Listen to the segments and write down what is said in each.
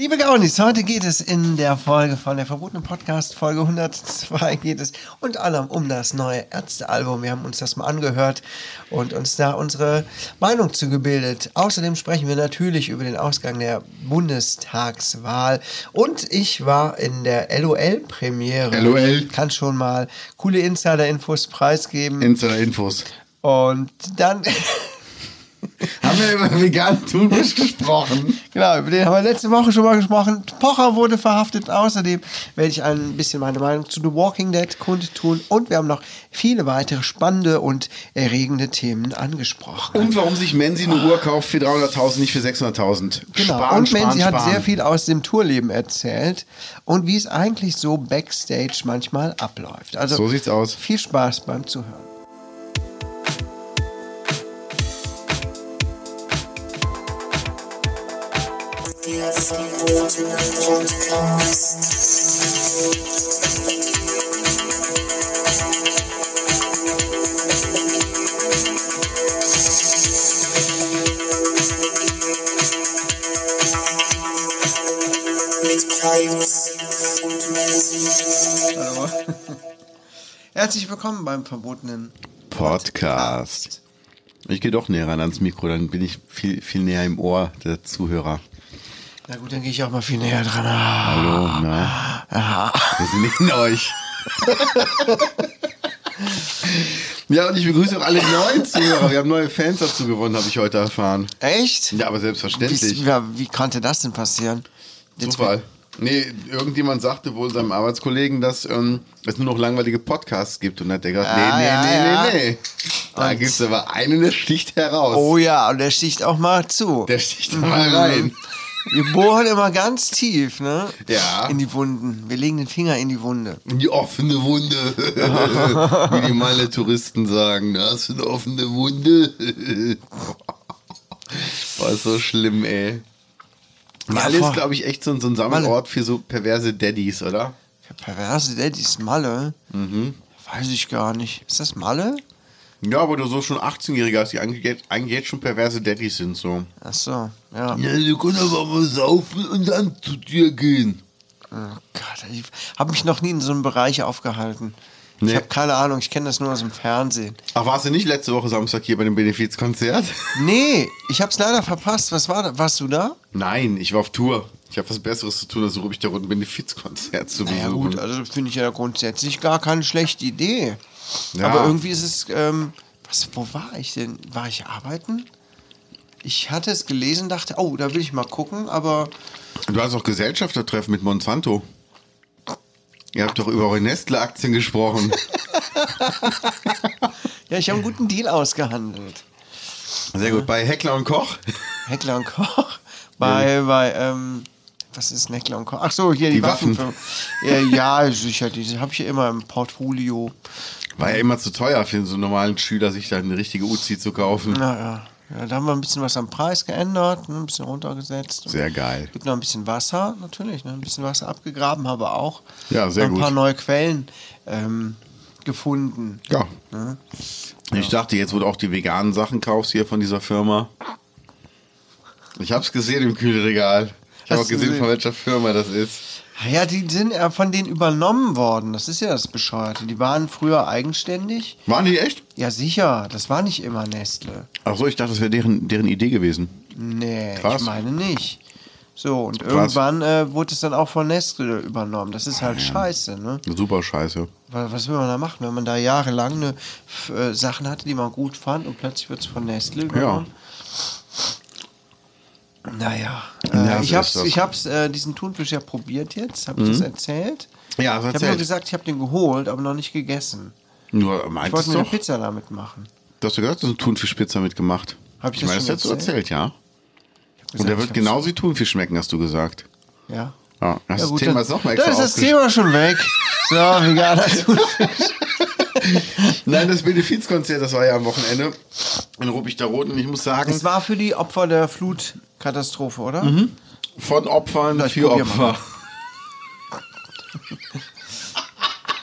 Liebe Gaunis, heute geht es in der Folge von der verbotenen Podcast, Folge 102, geht es unter anderem um das neue Ärztealbum. Wir haben uns das mal angehört und uns da unsere Meinung zugebildet. Außerdem sprechen wir natürlich über den Ausgang der Bundestagswahl. Und ich war in der LOL-Premiere. LOL. Kann schon mal coole Insider-Infos preisgeben. Insider-Infos. und dann... Haben wir über veganen Thunfisch gesprochen? Genau, über den haben wir letzte Woche schon mal gesprochen. Pocher wurde verhaftet. Außerdem werde ich ein bisschen meine Meinung zu The Walking Dead kundtun. Und wir haben noch viele weitere spannende und erregende Themen angesprochen. Und warum sich Menzi eine Uhr kauft für 300.000, nicht für 600.000. Genau, Sparen, und Menzi hat sehr viel aus dem Tourleben erzählt und wie es eigentlich so backstage manchmal abläuft. Also So sieht's aus. Viel Spaß beim Zuhören. Herzlich willkommen beim verbotenen Podcast. Ich gehe doch näher ran ans Mikro, dann bin ich viel, viel näher im Ohr der Zuhörer. Na gut, dann gehe ich auch mal viel näher dran. Ah, Hallo, na? Wir sind in euch. ja, und ich begrüße auch alle neuen Zuhörer. Wir haben neue Fans dazu gewonnen, habe ich heute erfahren. Echt? Ja, aber Wie, selbstverständlich. ja, wie konnte das denn passieren? Jetzt Zufall. Nee, irgendjemand sagte wohl seinem Arbeitskollegen, dass ähm, es nur noch langweilige Podcasts gibt. Und hat der gesagt, Ah, nee, nee, ja, nee, ja. nee, nee. Da gibt es aber einen, der sticht heraus. Oh ja, und der sticht auch mal zu. Der sticht da mal rein. Wir bohren immer ganz tief, ne? Ja. In die Wunden. Wir legen den Finger in die Wunde. In die offene Wunde. Wie die meine Touristen sagen. Da hast du eine offene Wunde. War so schlimm, ey. Malle ist, glaube ich, echt so, so ein Sammelort für so perverse Daddies, oder? Der perverse Daddys Malle? Mhm. Weiß ich gar nicht. Ist das Malle? Ja, aber du so schon 18-Jährige hast, die eigentlich jetzt, eigentlich jetzt schon perverse Daddies sind, so. Ach so, ja. Ja, du kannst aber mal saufen und dann zu dir gehen. Oh Gott, ich habe mich noch nie in so einem Bereich aufgehalten. Nee. Ich habe keine Ahnung, ich kenne das nur aus dem Fernsehen. Ach, warst du nicht letzte Woche Samstag hier bei dem Benefizkonzert? Nee, ich habe es leider verpasst. Was war da? Warst du da? Nein, ich war auf Tour. Ich habe was Besseres zu tun, als Rubik der Runden Benefizkonzert zu besuchen. Ja gut, also finde ich ja grundsätzlich gar keine schlechte Idee. Ja. Aber irgendwie ist es, ähm, was, wo war ich denn? War ich arbeiten? Ich hatte es gelesen, dachte, oh, da will ich mal gucken, aber Du hast auch Gesellschaftertreffen mit Monsanto. Ihr habt doch über eure Nestle-Aktien gesprochen. ja, ich habe einen guten Deal ausgehandelt. Sehr gut. Bei Heckler und Koch. Heckler und Koch. Bei, bei, ähm, was ist ein Heckler und Koch? Ach so, hier die, Die Waffen. Waffen. Ja, ja, sicher, die habe ich ja immer im Portfolio. War ja immer zu teuer für so einen normalen Schüler, sich da eine richtige Uzi zu kaufen. Naja, ja, da haben wir ein bisschen was am Preis geändert, ne, ein bisschen runtergesetzt. Sehr geil. Gibt noch ein bisschen Wasser, natürlich, ne, ein bisschen Wasser abgegraben, habe auch. Ja, sehr ein gut. paar neue Quellen ähm, gefunden. Ja. Ich dachte, jetzt, wo du auch die veganen Sachen kaufst hier von dieser Firma. Ich hab's gesehen im Kühlregal. Ich habe auch gesehen, gesehen? von welcher Firma das ist. Ja, die sind ja von denen übernommen worden. Das ist ja das Bescheuerte. Die waren früher eigenständig. Waren die echt? Ja, sicher. Das war nicht immer Nestle. Ach so, ich dachte, das wäre deren, deren Idee gewesen. Nee, Krass. ich meine nicht. So, und irgendwann äh, wurde es dann auch von Nestle übernommen. Das ist halt scheiße, ne? Super scheiße. Weil, was will man da machen, wenn man da jahrelang eine, äh, Sachen hatte, die man gut fand und plötzlich wird es von Nestle übernommen? Naja, äh, Ja, so ich ist hab's, das. ich hab's äh, diesen Thunfisch ja probiert jetzt, habe ich das erzählt? Ja, das Ich habe nur erzählt. gesagt, ich habe den geholt, aber noch nicht gegessen. Nur Ich meintest wollte mir eine. Pizza damit machen. Du hast ja gesagt, du hast eine Thunfischpizza mitgemacht. Hab ich ich das meine, das schon du erzählt? erzählt, ja. Ich hab Und der gesagt, wird ich genauso wie Thunfisch schmecken, hast du gesagt. Ja. Ja, hast Ja, das gut, Thema dann- jetzt nochmal Da extra ist das Thema schon weg. So, veganer Thunfisch. Nein, das Benefizkonzert, das war ja am Wochenende in Rubik der Roten. Und ich muss sagen, Das war für die Opfer der Flutkatastrophe, oder? Mhm. von Opfern ich für. Opfer.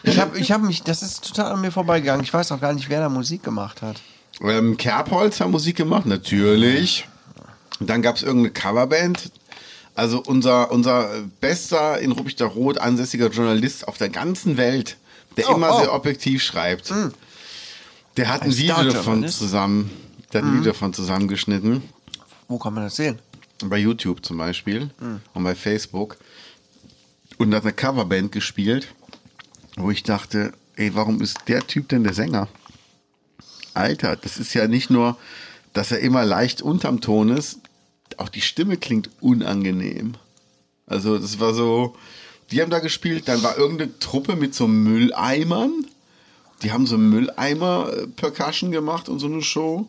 Ich habe ich hab mich, das ist total an mir vorbeigegangen. Ich weiß auch gar nicht, wer da Musik gemacht hat. Ähm, Kerbholz hat Musik gemacht, natürlich. Dann gab es irgendeine Coverband Also unser, unser bester in Ruppichter Rot ansässiger Journalist auf der ganzen Welt, der Oh, immer oh. sehr objektiv schreibt. Der hat ein Ein Video davon Star-Journalist? zusammen, der hat ein Video davon zusammengeschnitten. Wo kann man das sehen? Bei YouTube zum Beispiel Hm. und bei Facebook. Und hat eine Coverband gespielt, wo ich dachte, ey, warum ist der Typ denn der Sänger? Alter, das ist ja nicht nur, dass er immer leicht unterm Ton ist, auch die Stimme klingt unangenehm. Also das war so, die haben da gespielt, dann war irgendeine Truppe mit so Mülleimern. Die haben so Mülleimer-Percussion gemacht und so eine Show.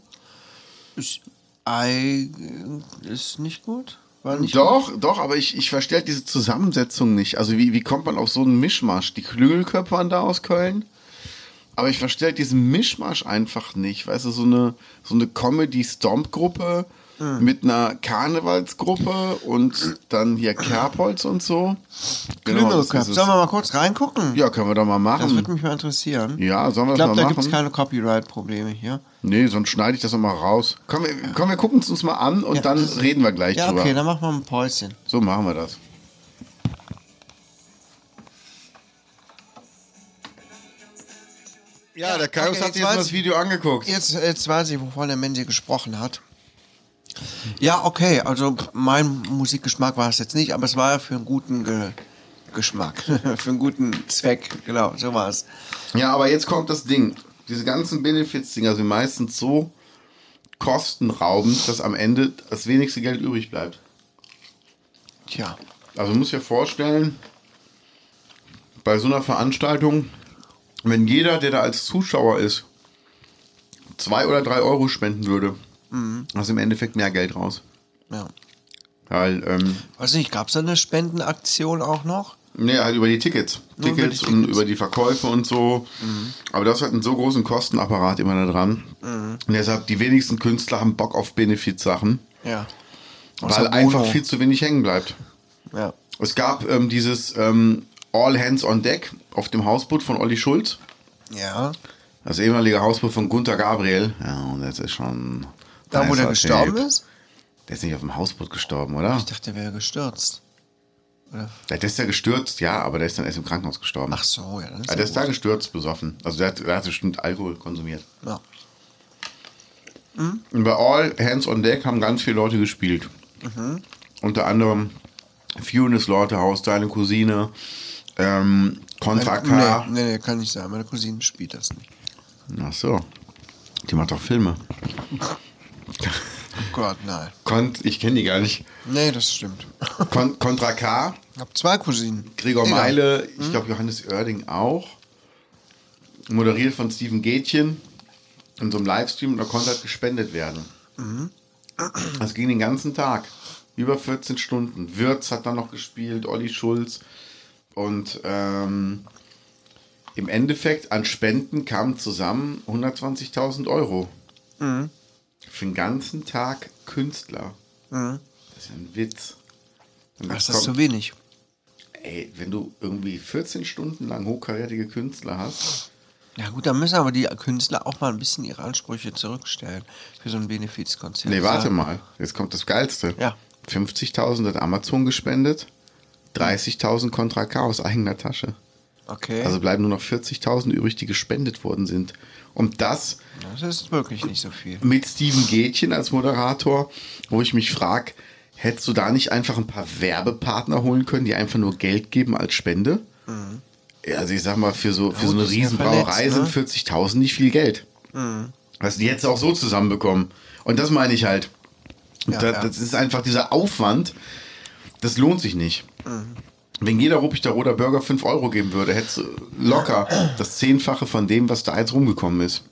Ist, ist nicht gut? War nicht gut? Doch, doch, aber ich, ich verstehe halt diese Zusammensetzung nicht. Also wie, wie kommt man auf so einen Mischmasch? Die Klügelköpfe waren da aus Köln. Aber ich verstehe halt diesen Mischmasch einfach nicht. Weißt du, so eine, so eine Comedy-Stomp-Gruppe Hm. mit einer Karnevalsgruppe und dann hier Kerbholz und so. Genau, das es. Sollen wir mal kurz reingucken? Ja, können wir doch mal Das würde machen. mich mal interessieren. Ja, sollen wir Ich das glaube, mal da gibt es machen? keine Copyright-Probleme hier. Nee, sonst schneide ich das noch mal raus. Komm, wir, komm, wir gucken es uns mal an und Ja, dann das- reden wir gleich Ja, drüber. okay, dann machen wir ein Päuschen. So machen wir das. Ja, der Kaius Okay, hat sich jetzt mal das Video angeguckt. Jetzt, jetzt weiß ich, wovon der Mensch hier gesprochen hat. Ja, okay, also mein Musikgeschmack war es jetzt nicht, aber es war ja für einen guten Ge Geschmack, für einen guten Zweck, genau, so war es. Ja, aber jetzt kommt das Ding. Diese ganzen Benefits-Dinger sind meistens so kostenraubend, dass am Ende das wenigste Geld übrig bleibt. Tja, Also du musst dir vorstellen, bei so einer Veranstaltung, wenn jeder, der da als Zuschauer ist, zwei oder drei Euro spenden würde, hast du im Endeffekt mehr Geld raus. ja. Weil, ähm, Weiß nicht, gab es da eine Spendenaktion auch noch? nee, halt über die Tickets. Nur über Tickets die und Tickets. über die Verkäufe und so. Aber das hat einen so großen Kostenapparat immer da dran. Und deshalb, die wenigsten Künstler haben Bock auf Benefizsachen, Ja. weil Außer einfach Bono. viel zu wenig hängen bleibt. Ja. Es gab ähm, dieses ähm, All Hands on Deck auf dem Hausboot von Olli Schulz. Ja. Das ehemalige Hausboot von Gunther Gabriel. Ja, und das ist schon. Da, wo der gestorben Typ. ist? Der ist nicht auf dem Hausboot gestorben, oder? Ich dachte, der wäre gestürzt. Oder? Der ist ja gestürzt, ja, aber der ist dann erst im Krankenhaus gestorben. Ach so, ja, dann ist ja, ja der ist da gestürzt, besoffen. Also der hat, der hat bestimmt Alkohol konsumiert. Ja. Und bei All Hands on Deck haben ganz viele Leute gespielt. Mhm. Unter anderem Funes Slaughterhouse, deine Cousine, ähm, Contra K. Nee, nee, nee, kann nicht sein. Meine Cousine spielt das nicht. Ach so. Die macht doch Filme. Oh Gott, nein. Kont, ich kenne die gar nicht. Nee, das stimmt. Kon Contra K, Ich habe zwei Cousinen. Gregor Egal. Meile, ich glaube Johannes Oerding auch. Moderiert von Steven Gätchen in so einem Livestream und da konnte halt gespendet werden. Das ging den ganzen Tag. Über 14 Stunden. Wirz hat dann noch gespielt, Olli Schulz. Und ähm, im Endeffekt an Spenden kamen zusammen 120.000 Euro. Für den ganzen Tag Künstler. Das ist ja ein Witz. Und Ach, ist das kommt- zu wenig? Ey, wenn du irgendwie 14 Stunden lang hochkarätige Künstler hast, Ja gut, dann müssen aber die Künstler auch mal ein bisschen ihre Ansprüche zurückstellen für so ein Benefizkonzert. nee, warte mal, jetzt kommt das Geilste. Ja. 50.000 hat Amazon gespendet, 30.000 Contra K aus eigener Tasche. Okay, Also bleiben nur noch 40.000 übrig, die gespendet worden sind. Und das das ist wirklich nicht so viel. mit Steven Gätchen als Moderator, wo ich mich frage, hättest du da nicht einfach ein paar Werbepartner holen können, die einfach nur Geld geben als Spende? Ja, Also ich sag mal, für so, für so eine Riesenbrauerei sind 40.000 nicht viel Geld. Also die hättest du auch so zusammenbekommen. Und das meine ich halt. Ja, da, ja. Das ist einfach dieser Aufwand, das lohnt sich nicht. Wenn jeder Ruppichter Roter Burger 5 Euro geben würde, hättest du locker das Zehnfache von dem, was da jetzt rumgekommen ist.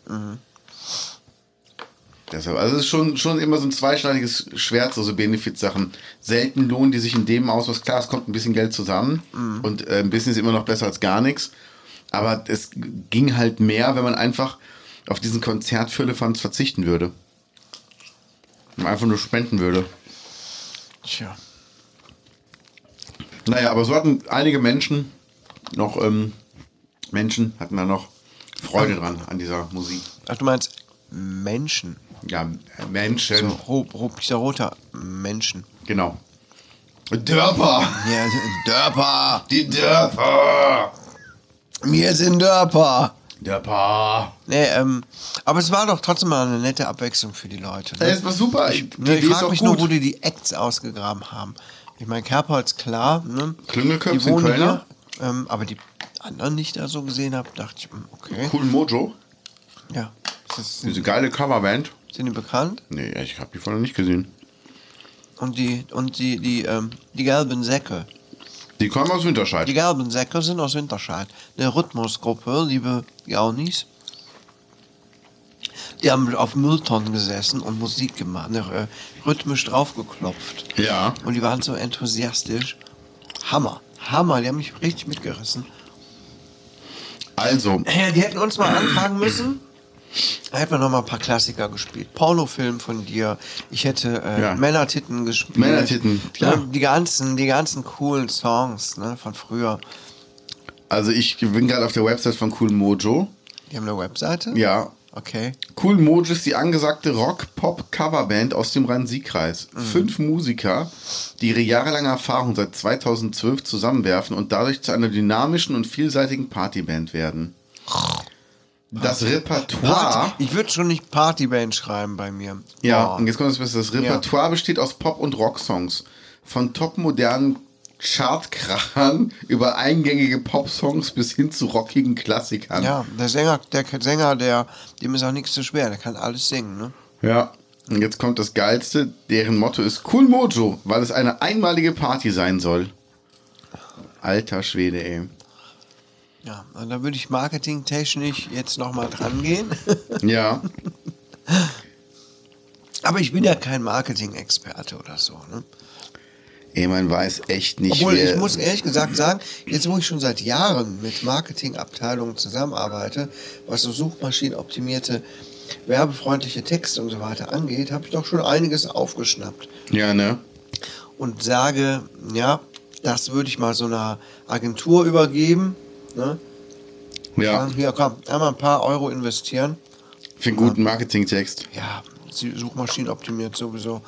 Deshalb, also es ist schon, schon immer so ein zweischneidiges Schwert, so, so Benefit-Sachen. Selten lohnen die sich in dem aus, was klar, es kommt ein bisschen Geld zusammen und äh, ein bisschen ist immer noch besser als gar nichts. Aber es ging halt mehr, wenn man einfach auf diesen Konzert für Elefanz verzichten würde. Und einfach nur spenden würde. Tja. Naja, aber so hatten einige Menschen noch, ähm, Menschen hatten da noch Freude dran an dieser Musik. Ach, du meinst Menschen. Ja, Menschen. So, ro ro dieser roter Menschen. Genau. Dörper. Ja, Dörper. Die Dörper. Wir sind Dörper. Dörper. Nee, ähm, aber es war doch trotzdem mal eine nette Abwechslung für die Leute. Ne? Das war super. Die Ne, ich frage mich nur, gut. wo die die Acts ausgegraben haben. Ich meine, Kerbholz, klar. Ne? Sind wohnen Kölner? hier. Ähm, aber die anderen, die ich da so gesehen habe, dachte ich, hm, okay. Cool Mojo. Ja. Ist Diese geile Coverband. sind die bekannt? Nee, ich habe die vorher nicht gesehen. Und die, und die, die, ähm, die gelben Säcke. Die kommen aus Winterscheid. Die gelben Säcke sind aus Winterscheid. Eine Rhythmusgruppe, liebe Gaunis. Die haben auf Mülltonnen gesessen und Musik gemacht, ne, äh, rhythmisch draufgeklopft. Ja. Und die waren so enthusiastisch. Hammer. Hammer, die haben mich richtig mitgerissen. Also, Ja, die hätten uns mal anfragen müssen. Da hätten wir noch mal ein paar Klassiker gespielt. Pornofilm von dir. Ich hätte äh, Ja. Männertitten gespielt. Männertitten, klar. Ja, die ganzen, die ganzen coolen Songs ne, von früher. also ich bin gerade auf der Website von Cool Mojo. Die haben eine Webseite? Ja. Okay. Cool Mojo ist die angesagte Rock-Pop-Coverband aus dem Rhein-Sieg-Kreis. Fünf Musiker, die ihre jahrelange Erfahrung seit 2012 zusammenwerfen und dadurch zu einer dynamischen und vielseitigen Partyband werden. Das Repertoire. Party. Ich würde schon nicht Partyband schreiben bei mir. Ja, Oh. und jetzt kommt das Beste. Das Repertoire besteht aus Pop- und Rocksongs. Von topmodernen Chartkrachern über eingängige Popsongs bis hin zu rockigen Klassikern. Ja, der Sänger, der Sänger, der, dem ist auch nichts zu schwer, der kann alles singen, ne? Ja. Und jetzt kommt das Geilste. Deren Motto ist Cool Mojo, weil es eine einmalige Party sein soll. Alter Schwede, ey. Ja, und da würde ich marketingtechnisch jetzt nochmal dran gehen. Ja. Aber ich bin ja kein Marketing-Experte oder so, ne? Ey, man weiß echt nicht, Obwohl, ich muss ehrlich gesagt sagen, jetzt wo ich schon seit Jahren mit Marketingabteilungen zusammenarbeite, was so suchmaschinenoptimierte, werbefreundliche Texte und so weiter angeht, habe ich doch schon einiges aufgeschnappt. Ja, ne? Und sage, ja, das würde ich mal so einer Agentur übergeben. Ne? Ja. Sagen, hier, komm, einmal ein paar Euro investieren. Für einen guten Marketingtext. Ja, sie- Suchmaschinen optimiert sowieso.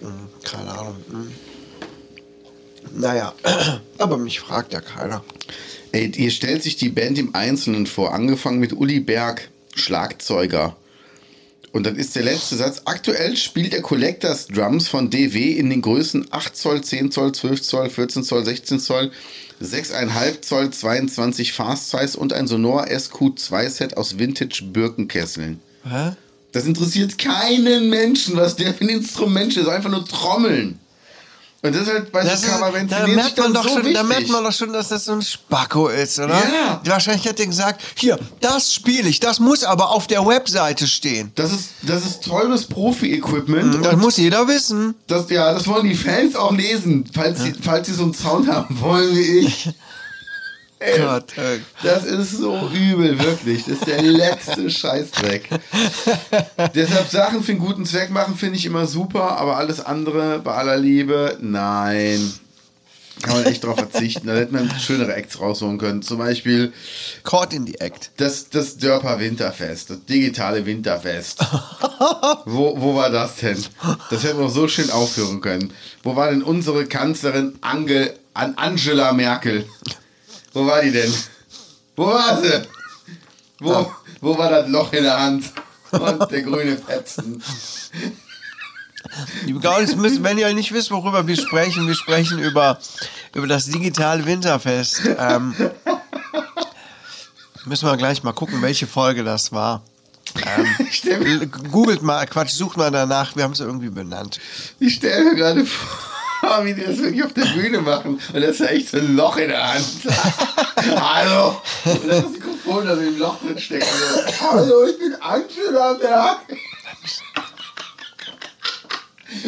Hm, keine Ahnung. Naja, aber mich fragt ja keiner. Ey, hier stellt sich die Band im Einzelnen vor, angefangen mit Uli Berg, Schlagzeuger. Und dann ist der letzte Satz. Aktuell spielt der Collectors Drums von DW in den Größen 8 Zoll, 10 Zoll, 12 Zoll, 14 Zoll, 16 Zoll, 6,5 Zoll, 22 Fast Size und ein Sonor SQ2 Set aus Vintage Birkenkesseln. Hä? Das interessiert keinen Menschen, was der für ein Instrument ist. Einfach nur Trommeln. Und das ist halt bei Das so Coverbands da, merkt man doch so schon, da wichtig. merkt man doch schon, dass das so ein Spacko ist, oder? Ja. Wahrscheinlich hätte er gesagt, hier, das spiele ich, das muss aber auf der Webseite stehen. Das ist, das ist teures Profi-Equipment. Das und muss jeder wissen. das, ja, das wollen die Fans auch lesen, falls, sie, falls sie so einen Sound haben wollen wie ich. Ey, Gott, ey. das ist so übel, wirklich. Das ist der letzte Scheißdreck. Deshalb Sachen für einen guten Zweck machen, finde ich immer super, aber alles andere, bei aller Liebe, nein. Kann man echt drauf verzichten. Da hätte man schönere Acts rausholen können. Zum Beispiel Caught in the Act. das, das Dörper Winterfest, das digitale Winterfest. wo, wo war das denn? Das hätten wir so schön aufführen können. Wo war denn unsere Kanzlerin Angel, An Angela Merkel? Wo war die denn? Wo war sie? Wo, wo war das Loch in der Hand? Und der grüne Fetzen. Liebe Gaunis, müssen, wenn ihr nicht wisst, worüber wir sprechen, wir sprechen über, über das digitale Winterfest. Ähm, müssen wir gleich mal gucken, welche Folge das war. Ähm, googelt mal, Quatsch, sucht mal danach, wir haben es irgendwie benannt. Ich stelle mir gerade vor, wie die das wirklich auf der Bühne machen. Und das ist ja echt so ein Loch in der Hand. Hallo. Und das Mikrofon, das im Loch drin steckt. Hallo, ich bin Angela Merkel.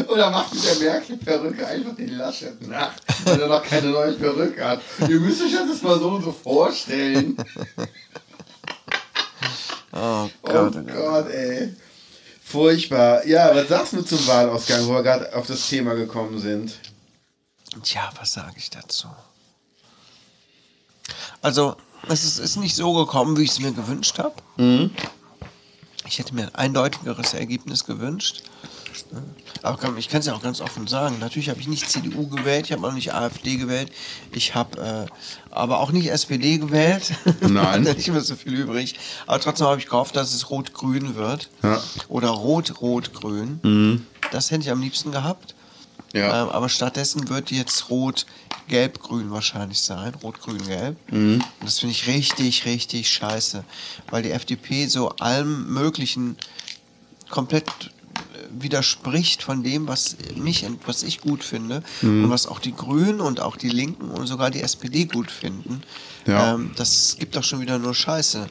Oder macht mit der Merkel-Perücke einfach den Laschet nach, weil er noch keine neue Perücke hat. Ihr müsst euch das mal so und so vorstellen. Oh Oh Gott. Gott, ey. Furchtbar. Ja, was sagst du zum Wahlausgang, wo wir gerade auf das Thema gekommen sind? Tja, was sage ich dazu? Also, es ist, ist nicht so gekommen, wie ich es mir gewünscht habe. Ich hätte mir ein eindeutigeres Ergebnis gewünscht. Aber ich kann es ja auch ganz offen sagen. Natürlich habe ich nicht CDU gewählt, ich habe auch nicht AfD gewählt, ich habe äh, aber auch nicht SPD gewählt. Nein. Hatte nicht mehr so viel übrig. Aber trotzdem habe ich gehofft, dass es rot-grün wird. Ja. Mhm. Oder rot-rot-grün. Das hätte ich am liebsten gehabt. Ja. Ähm, aber stattdessen wird jetzt rot-gelb-grün wahrscheinlich sein. Rot-grün-gelb. Mhm. Und das finde ich richtig, richtig scheiße. Weil die FDP so allem Möglichen komplett äh, widerspricht von dem, was mich, was ich gut finde Mhm. und was auch die Grünen und auch die Linken und sogar die SPD gut finden. Ja. Ähm, das gibt doch schon wieder nur Scheiße.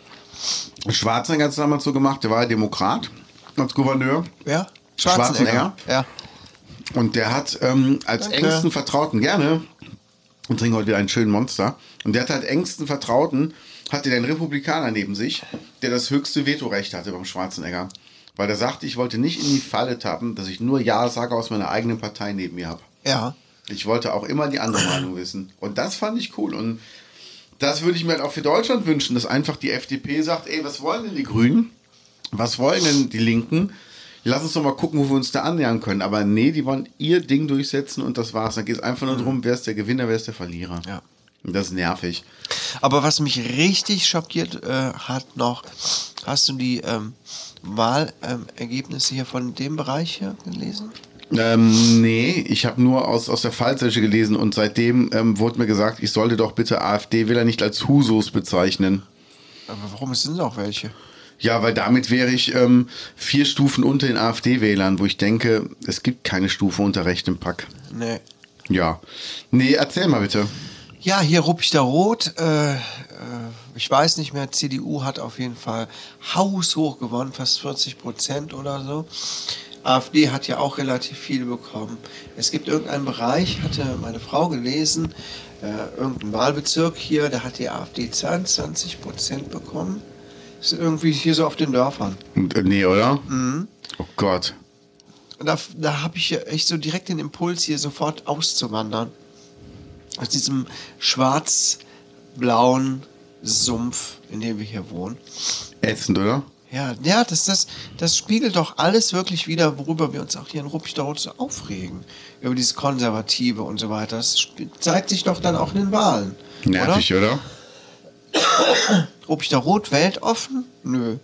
Schwarzenegger hat es damals so gemacht, der war ja Demokrat als Gouverneur. Ja? Schwarzenegger? Ja. Und der hat ähm, als Danke. engsten Vertrauten, gerne, und trinken heute wieder einen schönen Monster, und der hat halt engsten Vertrauten, hatte den Republikaner neben sich, der das höchste Vetorecht hatte beim Schwarzenegger. Weil der sagte, ich wollte nicht in die Falle tappen, dass ich nur Ja sage aus meiner eigenen Partei neben mir habe. Ja. Ich wollte auch immer die andere Meinung wissen. Und das fand ich cool. Und das würde ich mir halt auch für Deutschland wünschen, dass einfach die FDP sagt, ey, was wollen denn die Grünen? Was wollen denn die Linken? Lass uns doch mal gucken, wo wir uns da annähern können. Aber nee, die wollen ihr Ding durchsetzen und das war's. Dann geht es einfach nur darum, wer ist der Gewinner, wer ist der Verlierer. Ja. Und das ist nervig. Aber was mich richtig schockiert äh, hat noch, hast du die ähm, Wahlergebnisse hier von dem Bereich hier gelesen? Ähm, nee, ich habe nur aus, aus der Fallzeche gelesen und seitdem ähm, wurde mir gesagt, ich sollte doch bitte AfD-Wähler nicht als Husos bezeichnen. Aber warum es sind auch welche? Ja, weil damit wäre ich ähm, vier Stufen unter den AfD-Wählern, wo ich denke, es gibt keine Stufe unter rechtem Pack. Nee. Ja. Nee, erzähl mal bitte. Ja, hier Ruppig Rot. Äh, äh, ich weiß nicht mehr, CDU hat auf jeden Fall haushoch gewonnen, fast 40 Prozent oder so. AfD hat ja auch relativ viel bekommen. Es gibt irgendeinen Bereich, hatte meine Frau gelesen, äh, irgendein Wahlbezirk hier, da hat die AfD 22 Prozent bekommen. Das ist irgendwie hier so auf den Dörfern. Äh, nee, oder? Mhm. Oh Gott. Da, da habe ich echt so direkt den Impuls, hier sofort auszuwandern. Aus diesem schwarz-blauen Sumpf, in dem wir hier wohnen. Ätzend, oder? Ja, ja das, das, das spiegelt doch alles wirklich wieder, worüber wir uns auch hier in Ruppichdorf so aufregen. Über dieses Konservative und so weiter. Das zeigt sich doch dann auch in den Wahlen. Nervig, oder? Ruppig Rot weltoffen? Nö.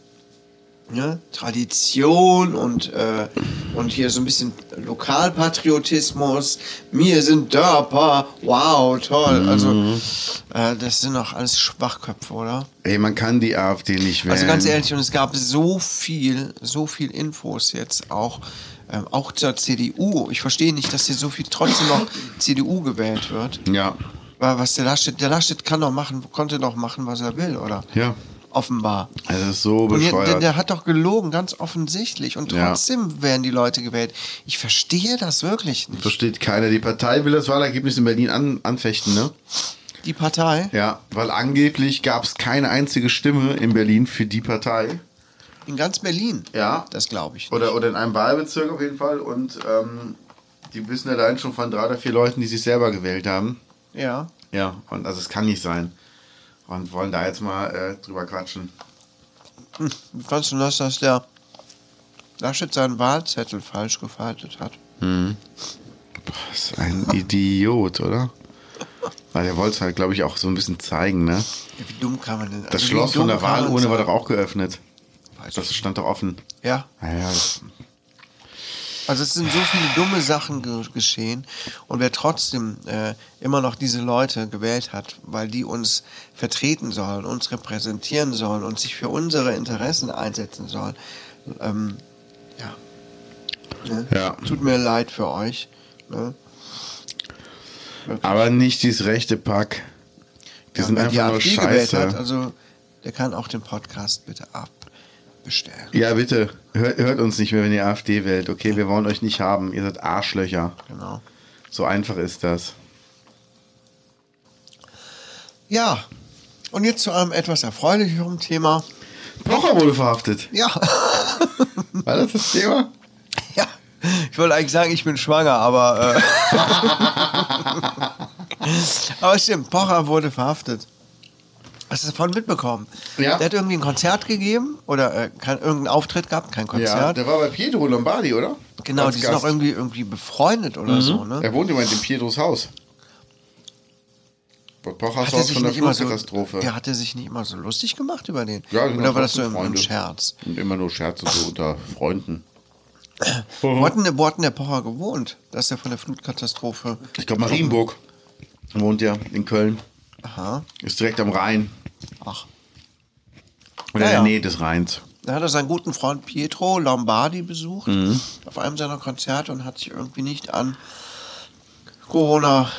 Ne? Tradition und, äh, und hier so ein bisschen Lokalpatriotismus. Wir sind Dörper. Wow, toll. Also, äh, das sind doch alles Schwachköpfe, oder? Ey, man kann die AfD nicht wählen. Also ganz ehrlich, und es gab so viel, so viel Infos jetzt auch, ähm, auch zur CDU. Ich verstehe nicht, dass hier so viel trotzdem noch CDU gewählt wird. Ja. Was der Laschet, der Laschet kann doch machen, konnte doch machen, was er will, oder? Ja. Offenbar. Das ist so hier, der, bescheuert. der hat doch gelogen, ganz offensichtlich. Und Ja. trotzdem werden die Leute gewählt. Ich verstehe das wirklich nicht. Versteht keiner. Die Partei will das Wahlergebnis in Berlin an, anfechten, ne? Die Partei Ja, weil angeblich gab es keine einzige Stimme in Berlin für die Partei. in ganz Berlin. Ja. Das glaube ich. Nicht. Oder, oder in einem Wahlbezirk auf jeden Fall. Und ähm, die wissen ja allein schon von drei oder vier Leuten, die sich selber gewählt haben. Ja. Ja, und also es kann nicht sein. Und wollen da jetzt mal äh, drüber quatschen. Wie fandst du das, dass der Laschet seinen Wahlzettel falsch gefaltet hat? Das ist ein Idiot, oder? Weil der wollte es halt, glaube ich, auch so ein bisschen zeigen, ne? Ja, wie dumm kann man denn? Das also Schloss von der Wahlurne war doch auch geöffnet. Weiß Das stand doch offen. Ja. Naja, das, Also es sind so viele dumme Sachen ge geschehen und wer trotzdem äh, immer noch diese Leute gewählt hat, weil die uns vertreten sollen, uns repräsentieren sollen und sich für unsere Interessen einsetzen sollen, ähm, ja. Ne? Ja. Tut mir leid für euch. Ne? aber nicht dieses rechte Pack. Die Ja, sind wer die einfach nur AfD gewählt scheiße. hat, also der kann auch den Podcast bitte abbestellen. Ja, bitte, hört, hört uns nicht mehr, wenn ihr AfD wählt. Okay, wir wollen euch nicht haben. Ihr seid Arschlöcher. Genau. So einfach ist das. Ja. Und jetzt zu einem etwas erfreulicheren Thema. Pocher wurde verhaftet. Ja. War das das Thema? Ja, ich wollte eigentlich sagen, ich bin schwanger, aber. Äh aber stimmt, Pocher wurde verhaftet. Hast du davon mitbekommen? Ja. Der hat irgendwie ein Konzert gegeben oder äh, kein, irgendeinen Auftritt gehabt, kein Ja, Konzert. der war bei Pietro Lombardi, oder? genau, Als die sind auch Gast. irgendwie, irgendwie befreundet oder so, ne? Er wohnt im Moment in Pietros Haus. Pochers Hat er Haus sich von der nicht immer so, der hatte sich nicht immer so lustig gemacht über den? Ja, sind oder war das so Freunde. Scherz? Und immer nur Scherze so unter Freunden. Wo hat denn der, wo hat denn der Pocher gewohnt? dass er von der Flutkatastrophe. Ich glaube, Marienburg wohnt ja in Köln. Aha. Ist direkt am Rhein. Ach. Oder Ja, in der. Nähe des Rheins. Da hat er seinen guten Freund Pietro Lombardi besucht Mhm. auf einem seiner Konzerte und hat sich irgendwie nicht an Corona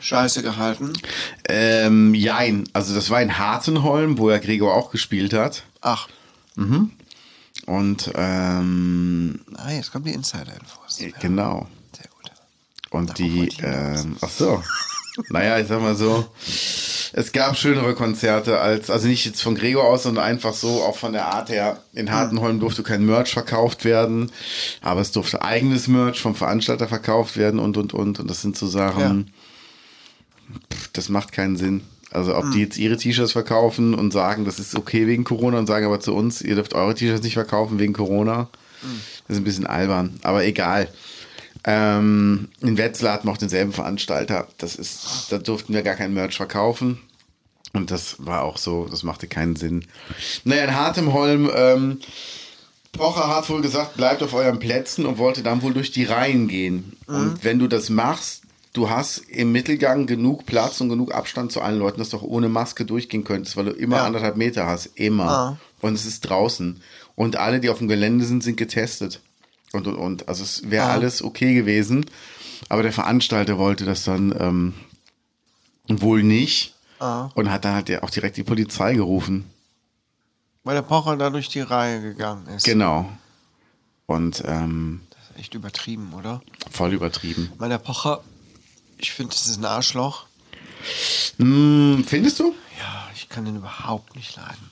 Scheiße gehalten. Ähm, jein. Also das war in Hartenholm, wo ja Gregor auch gespielt hat. Ach, Und ähm, ah, jetzt kommen die Insider-Infos. Ja, genau. Sehr gut. Und Darauf die, ähm, ach so. Naja, ich sag mal so. Es gab schönere Konzerte als, also nicht jetzt von Gregor aus, sondern einfach so, auch von der Art her. In Hartenholm durfte kein Merch verkauft werden, aber es durfte eigenes Merch vom Veranstalter verkauft werden und, und, und. Und das sind so Sachen, pff, das macht keinen Sinn. Also ob die jetzt ihre T-Shirts verkaufen und sagen, das ist okay wegen Corona und sagen aber zu uns, ihr dürft eure T-Shirts nicht verkaufen wegen Corona, das ist ein bisschen albern. Aber egal. Ähm, in Wetzlar hatten wir auch denselben Veranstalter. Das ist, da durften wir gar kein Merch verkaufen. Und das war auch so, das machte keinen Sinn. Naja, in Hartemholm, ähm, Pocher hat wohl gesagt, bleibt auf euren Plätzen und wollte dann wohl durch die Reihen gehen. Und wenn du das machst, du hast im Mittelgang genug Platz und genug Abstand zu allen Leuten, dass du auch ohne Maske durchgehen könntest, weil du immer Ja. anderthalb Meter hast. Immer. Ah. Und es ist draußen. Und alle, die auf dem Gelände sind, sind getestet. Und, und, und. Also es wäre Ah. alles okay gewesen. Aber der Veranstalter wollte das dann ähm, wohl nicht. Ah. Und hat dann halt auch direkt die Polizei gerufen. Weil der Pocher da durch die Reihe gegangen ist. Genau. Und ähm, Das ist echt übertrieben, oder? voll übertrieben. Weil der Pocher, ich finde, das ist ein Arschloch. Hm, findest du? Ja, ich kann den überhaupt nicht leiden.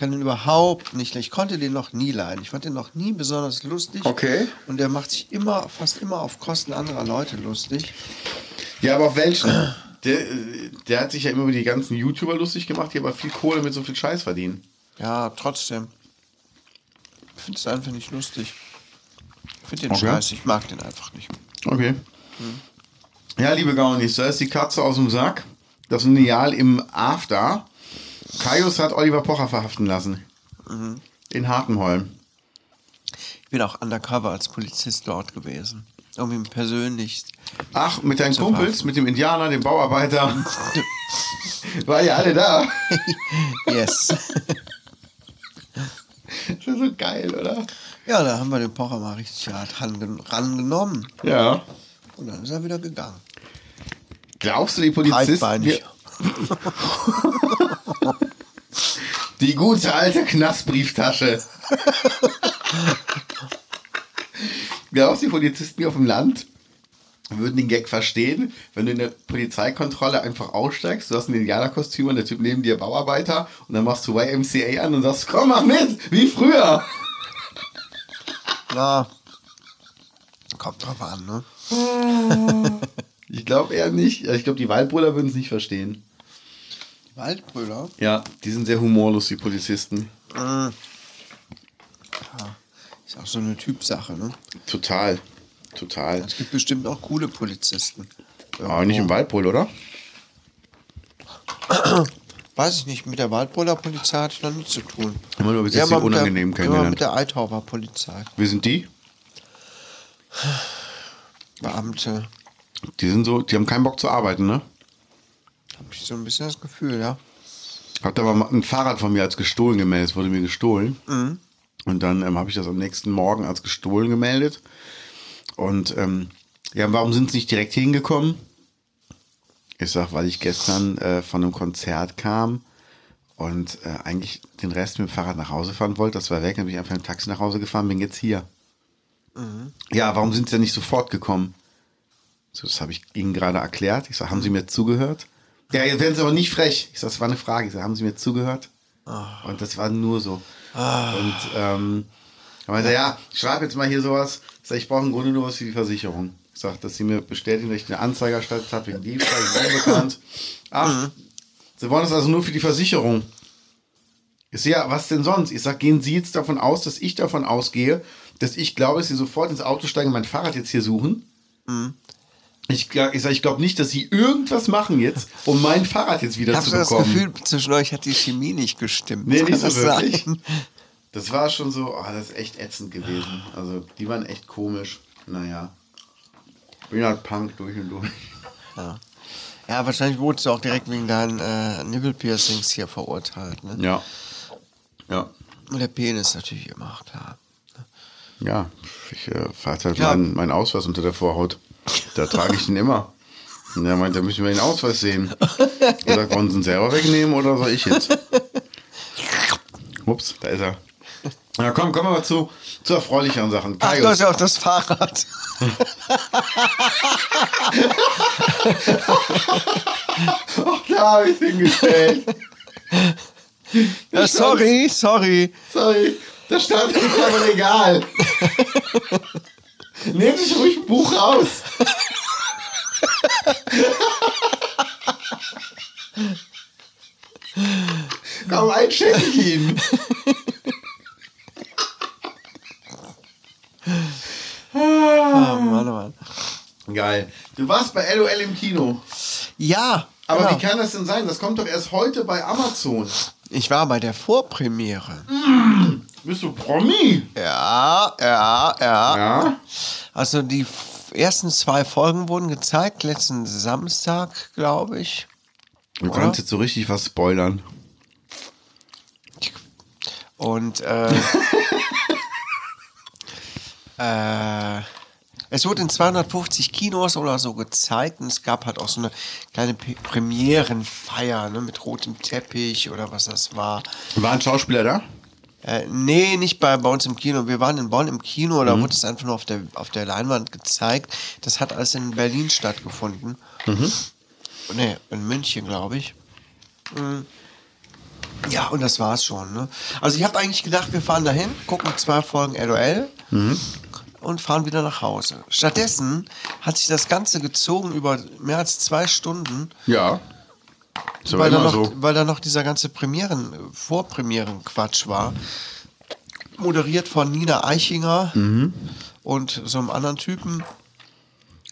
Ich kann den überhaupt nicht leiden. Ich konnte den noch nie leiden. Ich fand den noch nie besonders lustig. Okay. Und der macht sich immer, fast immer auf Kosten anderer Leute lustig. Ja, aber auf welchen? Der, der hat sich ja immer über die ganzen YouTuber lustig gemacht, die aber viel Kohle mit so viel Scheiß verdienen. Ja, trotzdem. Ich finde es einfach nicht lustig. Ich finde den Okay. scheiße. Ich mag den einfach nicht. Okay. Ja, liebe Gaunis, da ist die Katze aus dem Sack. Das Lineal im After. Kaius hat Oliver Pocher verhaften lassen. In Hartenholm. Ich bin auch undercover als Polizist dort gewesen. Um ihn persönlich. Ach, mit deinen Kumpels, verhaften. mit dem Indianer, dem Bauarbeiter. War ja alle da. Yes. Das ist so geil, oder? ja, da haben wir den Pocher mal richtig hart rangen- rangenommen. Ja. Und dann ist er wieder gegangen. Glaubst du, die Polizisten. Breitbeinig. Die gute alte Knastbrieftasche. Glaubst du, die Polizisten hier auf dem Land würden den Gag verstehen, wenn du in der Polizeikontrolle einfach aussteigst, du hast ein Indianerkostüm und der Typ neben dir Bauarbeiter und dann machst du YMCA an und sagst, komm mal mit, wie früher. Na, kommt drauf an, ne? Ich glaube eher nicht. Ich glaube, die Waldbrüder würden es nicht verstehen. Waldbrüder? Ja, die sind sehr humorlos, die Polizisten. Ist auch so eine Typsache, ne? Total. Total. Es gibt bestimmt auch coole Polizisten. Aber nicht im Waldbrüll, oder? Weiß ich nicht, mit der Waldbrüder Polizei hatte ich noch nichts zu tun. Immer nur bis Ja, jetzt die mit der- unangenehm Immer kennengelernt. mit der Eithauber Polizei. Wie sind die? Beamte. Die sind so, die haben keinen Bock zu arbeiten, ne? Habe ich so ein bisschen das Gefühl, ja. Hat aber mal ein Fahrrad von mir als gestohlen gemeldet, es wurde mir gestohlen. Und dann ähm, habe ich das am nächsten Morgen als gestohlen gemeldet. Und ähm, ja, warum sind sie nicht direkt hingekommen? Ich sag, weil ich gestern äh, von einem Konzert kam und äh, eigentlich den Rest mit dem Fahrrad nach Hause fahren wollte. Das war weg, dann bin ich einfach im Taxi nach Hause gefahren, bin jetzt hier. Ja, warum sind sie denn nicht sofort gekommen? So, das habe ich Ihnen gerade erklärt. Ich sage, haben Sie mir zugehört? Ja, jetzt werden Sie aber nicht frech. Ich sage, das war eine Frage. Ich sage, haben Sie mir zugehört? Und das war nur so. Und ähm, er meinte, ja, ich schreibe jetzt mal hier sowas. Ich sage, ich brauche im Grunde nur was für die Versicherung. Ich sage, dass Sie mir bestätigen, dass ich eine Anzeige erstattet habe wegen Diebstahl, wegen unbekannt. Ach, Sie wollen das also nur für die Versicherung. Ich sehe, ja, was denn sonst? Ich sag, gehen Sie jetzt davon aus, dass ich davon ausgehe, dass ich glaube, dass Sie sofort ins Auto steigen und mein Fahrrad jetzt hier suchen? Ich, ich ich glaube nicht, dass Sie irgendwas machen jetzt, um mein Fahrrad jetzt wieder Ich habe zu so das bekommen. Gefühl, zwischen euch hat die Chemie nicht gestimmt. Nee, nicht so das wirklich. sein? Das war schon so, oh, das ist echt ätzend gewesen. Also, die waren echt komisch. Naja. Bin halt Punk durch und durch. Ja, wahrscheinlich wurdest du auch direkt wegen deinen äh, Nippelpiercings hier verurteilt. Ne? Ja. Ja. Und der Penis natürlich immer, klar. Ja, ich äh, fahre halt Ja. meinen, meinen Ausweis unter der Vorhaut. Da trage ich den immer. Und er meint, da müssen wir den Ausweis sehen. Ich gesagt, wollen Sie ihn selber wegnehmen oder soll ich jetzt? Ups, da ist er. Na komm, kommen wir mal zu, zu erfreulicheren Sachen. Ach, du hast ja auch das Fahrrad. Ach, da habe ich hingestellt. Ja, sorry, sorry. Sorry, da stand im aber egal. Sie sich ruhig ein Buch raus. Komm, ein schenke ich. Oh Mann, oh Mann. Geil. Du warst bei LOL im Kino. Ja, Aber genau. wie kann das denn sein? Das kommt doch erst heute bei Amazon. ich war bei der Vorpremiere. Bist du Promi? Ja, ja, ja. Ja. Also die ersten zwei Folgen wurden gezeigt, letzten Samstag, glaube ich. Du Oder? kannst jetzt so richtig was spoilern. Und äh, äh, es wurde in 250 Kinos oder so gezeigt und es gab halt auch so eine kleine P Premierenfeier ne, mit rotem Teppich oder was das war. War ein Schauspieler da? Äh, nee, nicht bei, bei uns im Kino. Wir waren in Bonn im Kino, da wurde es einfach nur auf der, auf der Leinwand gezeigt. Das hat alles in Berlin stattgefunden. Nee, in München, glaube ich. Mm. Ja, und das war's schon. Ne? Also ich habe eigentlich gedacht, wir fahren dahin, gucken zwei Folgen LOL und fahren wieder nach Hause. Stattdessen hat sich das Ganze gezogen über mehr als zwei Stunden, Ja. Aber weil da, noch, so. weil da noch dieser ganze Premieren, Vorpremieren-Quatsch war. Moderiert von Nina Eichinger Mhm. und so einem anderen Typen.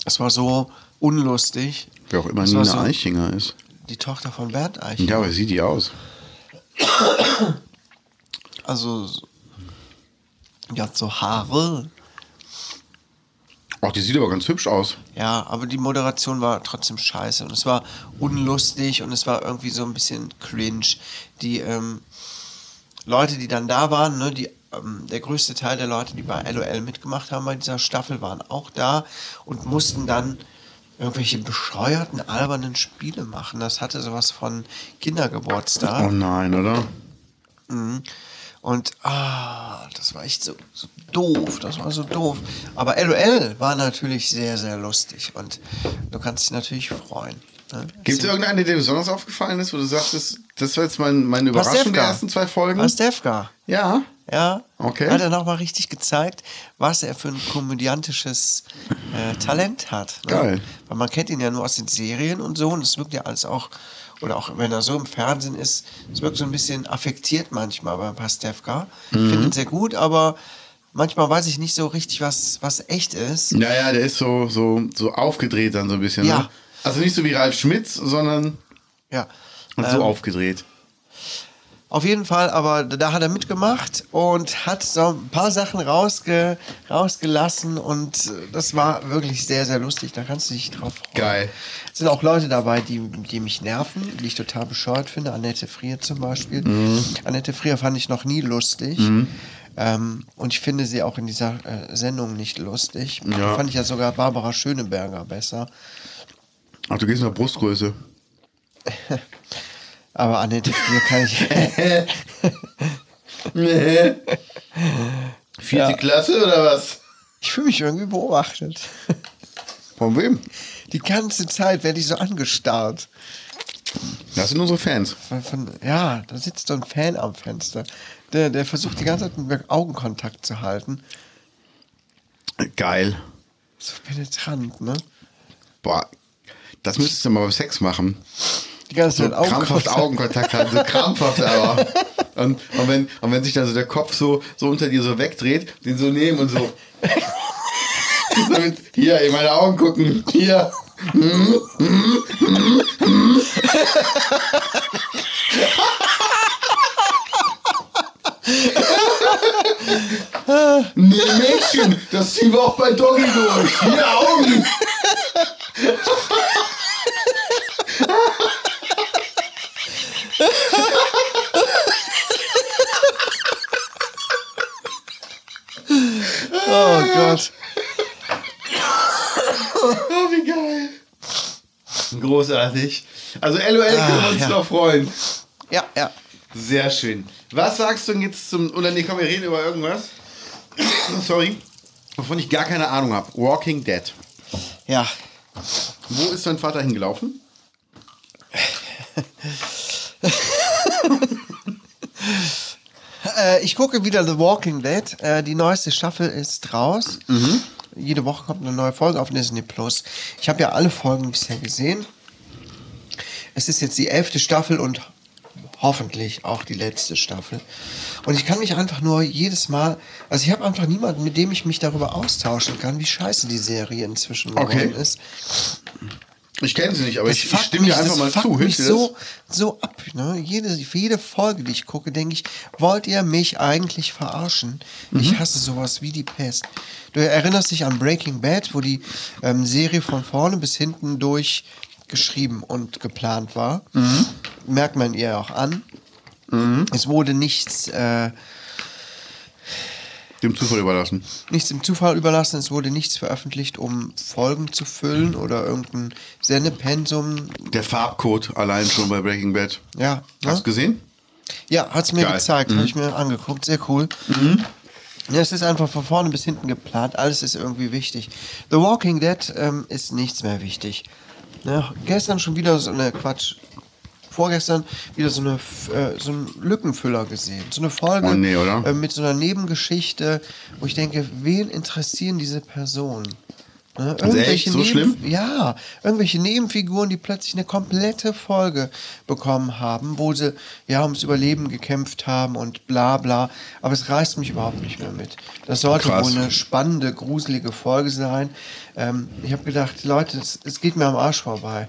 Es war so unlustig. Wer auch immer Das Nina so Eichinger ist. Die Tochter von Bernd Eichinger. Ja, aber sieht die aus? Also, so- die hat so Haare. Ach, die sieht aber ganz hübsch aus. Ja, aber die Moderation war trotzdem scheiße und es war unlustig und es war irgendwie so ein bisschen cringe. Die ähm, Leute, die dann da waren, ne, die, ähm, der größte Teil der Leute, die bei LOL mitgemacht haben bei dieser Staffel, waren auch da und mussten dann irgendwelche bescheuerten, albernen Spiele machen. Das hatte sowas von Kindergeburtstag. Oh nein, oder? Und ah, das war echt so, so doof, das war so doof. Aber LOL war natürlich sehr, sehr lustig und du kannst dich natürlich freuen. Ne? Gibt es irgendeine, der dir besonders aufgefallen ist, wo du sagst, das, das war jetzt mein, meine Überraschung Pastewka. der ersten zwei Folgen? Pastewka, Ja. ja. Okay. Hat er nochmal richtig gezeigt, was er für ein komödiantisches äh, Talent hat. Ne? Geil. Weil man kennt ihn ja nur aus den Serien und so und es wirkt ja alles auch, oder auch wenn er so im Fernsehen ist, es wirkt so ein bisschen affektiert manchmal bei Pastewka. Mhm. Ich finde ihn sehr gut, aber manchmal weiß ich nicht so richtig, was, was echt ist. Ja, ja, der ist so, so, so aufgedreht dann so ein bisschen. Ja. Ne? Also nicht so wie Ralf Schmitz, sondern Ja. so Ähm, aufgedreht. Auf jeden Fall, aber da hat er mitgemacht und hat so ein paar Sachen rausge, rausgelassen und das war wirklich sehr, sehr lustig. Da kannst du dich drauf freuen. Geil. Es sind auch Leute dabei, die, die mich nerven, die ich total bescheuert finde. Annette Frier zum Beispiel. Mhm. Annette Frier fand ich noch nie lustig. Ähm, und ich finde sie auch in dieser äh, Sendung nicht lustig. Ja. Fand ich ja sogar Barbara Schöneberger besser. Ach, du gehst nach Brustgröße. Aber Annette Frier kann ich. Vierte Ja. Klasse oder was? ich fühle mich irgendwie beobachtet. Von wem? Die ganze Zeit werde ich so angestarrt. Das sind unsere Fans. Von, von, ja, da sitzt so ein Fan am Fenster. Der, der versucht die ganze Zeit mit mir Augenkontakt zu halten. Geil. So penetrant, ne? Boah, das müsstest du mal beim Sex machen. Die ganze so Zeit krampfhaft Augenkontakt hatten, so krampfhaft aber. Und, und, wenn, und wenn sich dann so der Kopf so, so unter dir so wegdreht, den so nehmen und so. Damit, hier, in meine Augen gucken. Hier. Nee, Mädchen, das ziehen wir auch bei Doggy durch. Hier, Augen. Oh Gott. Oh, wie geil. Großartig. Also LOL können wir uns ja. noch freuen. Ja, ja. Sehr schön. Was sagst du denn jetzt zum. Oder nee, komm, wir reden über irgendwas. Sorry. Wovon ich gar keine Ahnung habe. Walking Dead. Ja. Wo ist dein Vater hingelaufen? Äh, ich gucke wieder The Walking Dead. Äh, die neueste Staffel ist raus. Jede Woche kommt eine neue Folge auf Disney Plus. Ich habe ja alle Folgen bisher gesehen. Es ist jetzt die elfte Staffel und hoffentlich auch die letzte Staffel. Und ich kann mich einfach nur jedes Mal, also ich habe einfach niemanden, mit dem ich mich darüber austauschen kann, wie scheiße die Serie inzwischen Okay. ist. Ich kenne sie nicht, aber ich, ich stimme dir mich- einfach das mal zu. mich dir so, so ab. Ne? Jede, jede Folge, die ich gucke, denke ich, wollt ihr mich eigentlich verarschen? Mhm. Ich hasse sowas wie die Pest. Du erinnerst dich an Breaking Bad, wo die ähm, Serie von vorne bis hinten durch geschrieben und geplant war. Mhm. Merkt man ihr auch an. Es wurde nichts, äh? Dem Zufall überlassen. nichts im Zufall überlassen, es wurde nichts veröffentlicht, um Folgen zu füllen oder irgendein Sendepensum. Der Farbcode allein schon bei Breaking Bad. Ja, ne? Hast du gesehen? Ja, hat's mir Geil. Mhm. gezeigt, habe ich mir angeguckt, sehr cool. Ja, es ist einfach von vorne bis hinten geplant, alles ist irgendwie wichtig. The Walking Dead ähm, ist nichts mehr wichtig. Ja, gestern schon wieder so eine Quatsch. Vorgestern wieder so, eine, äh, so einen Lückenfüller gesehen. So eine Folge Oh, nee? Äh, mit so einer Nebengeschichte, wo ich denke, wen interessieren diese Personen? Ne? Also echt? So schlimm? Ja, irgendwelche Nebenfiguren, die plötzlich eine komplette Folge bekommen haben, wo sie ja ums Überleben gekämpft haben und bla bla. Aber es reißt mich überhaupt nicht mehr mit. Das sollte Krass. wohl eine spannende, gruselige Folge sein. Ähm, ich habe gedacht, Leute, es, es geht mir am Arsch vorbei.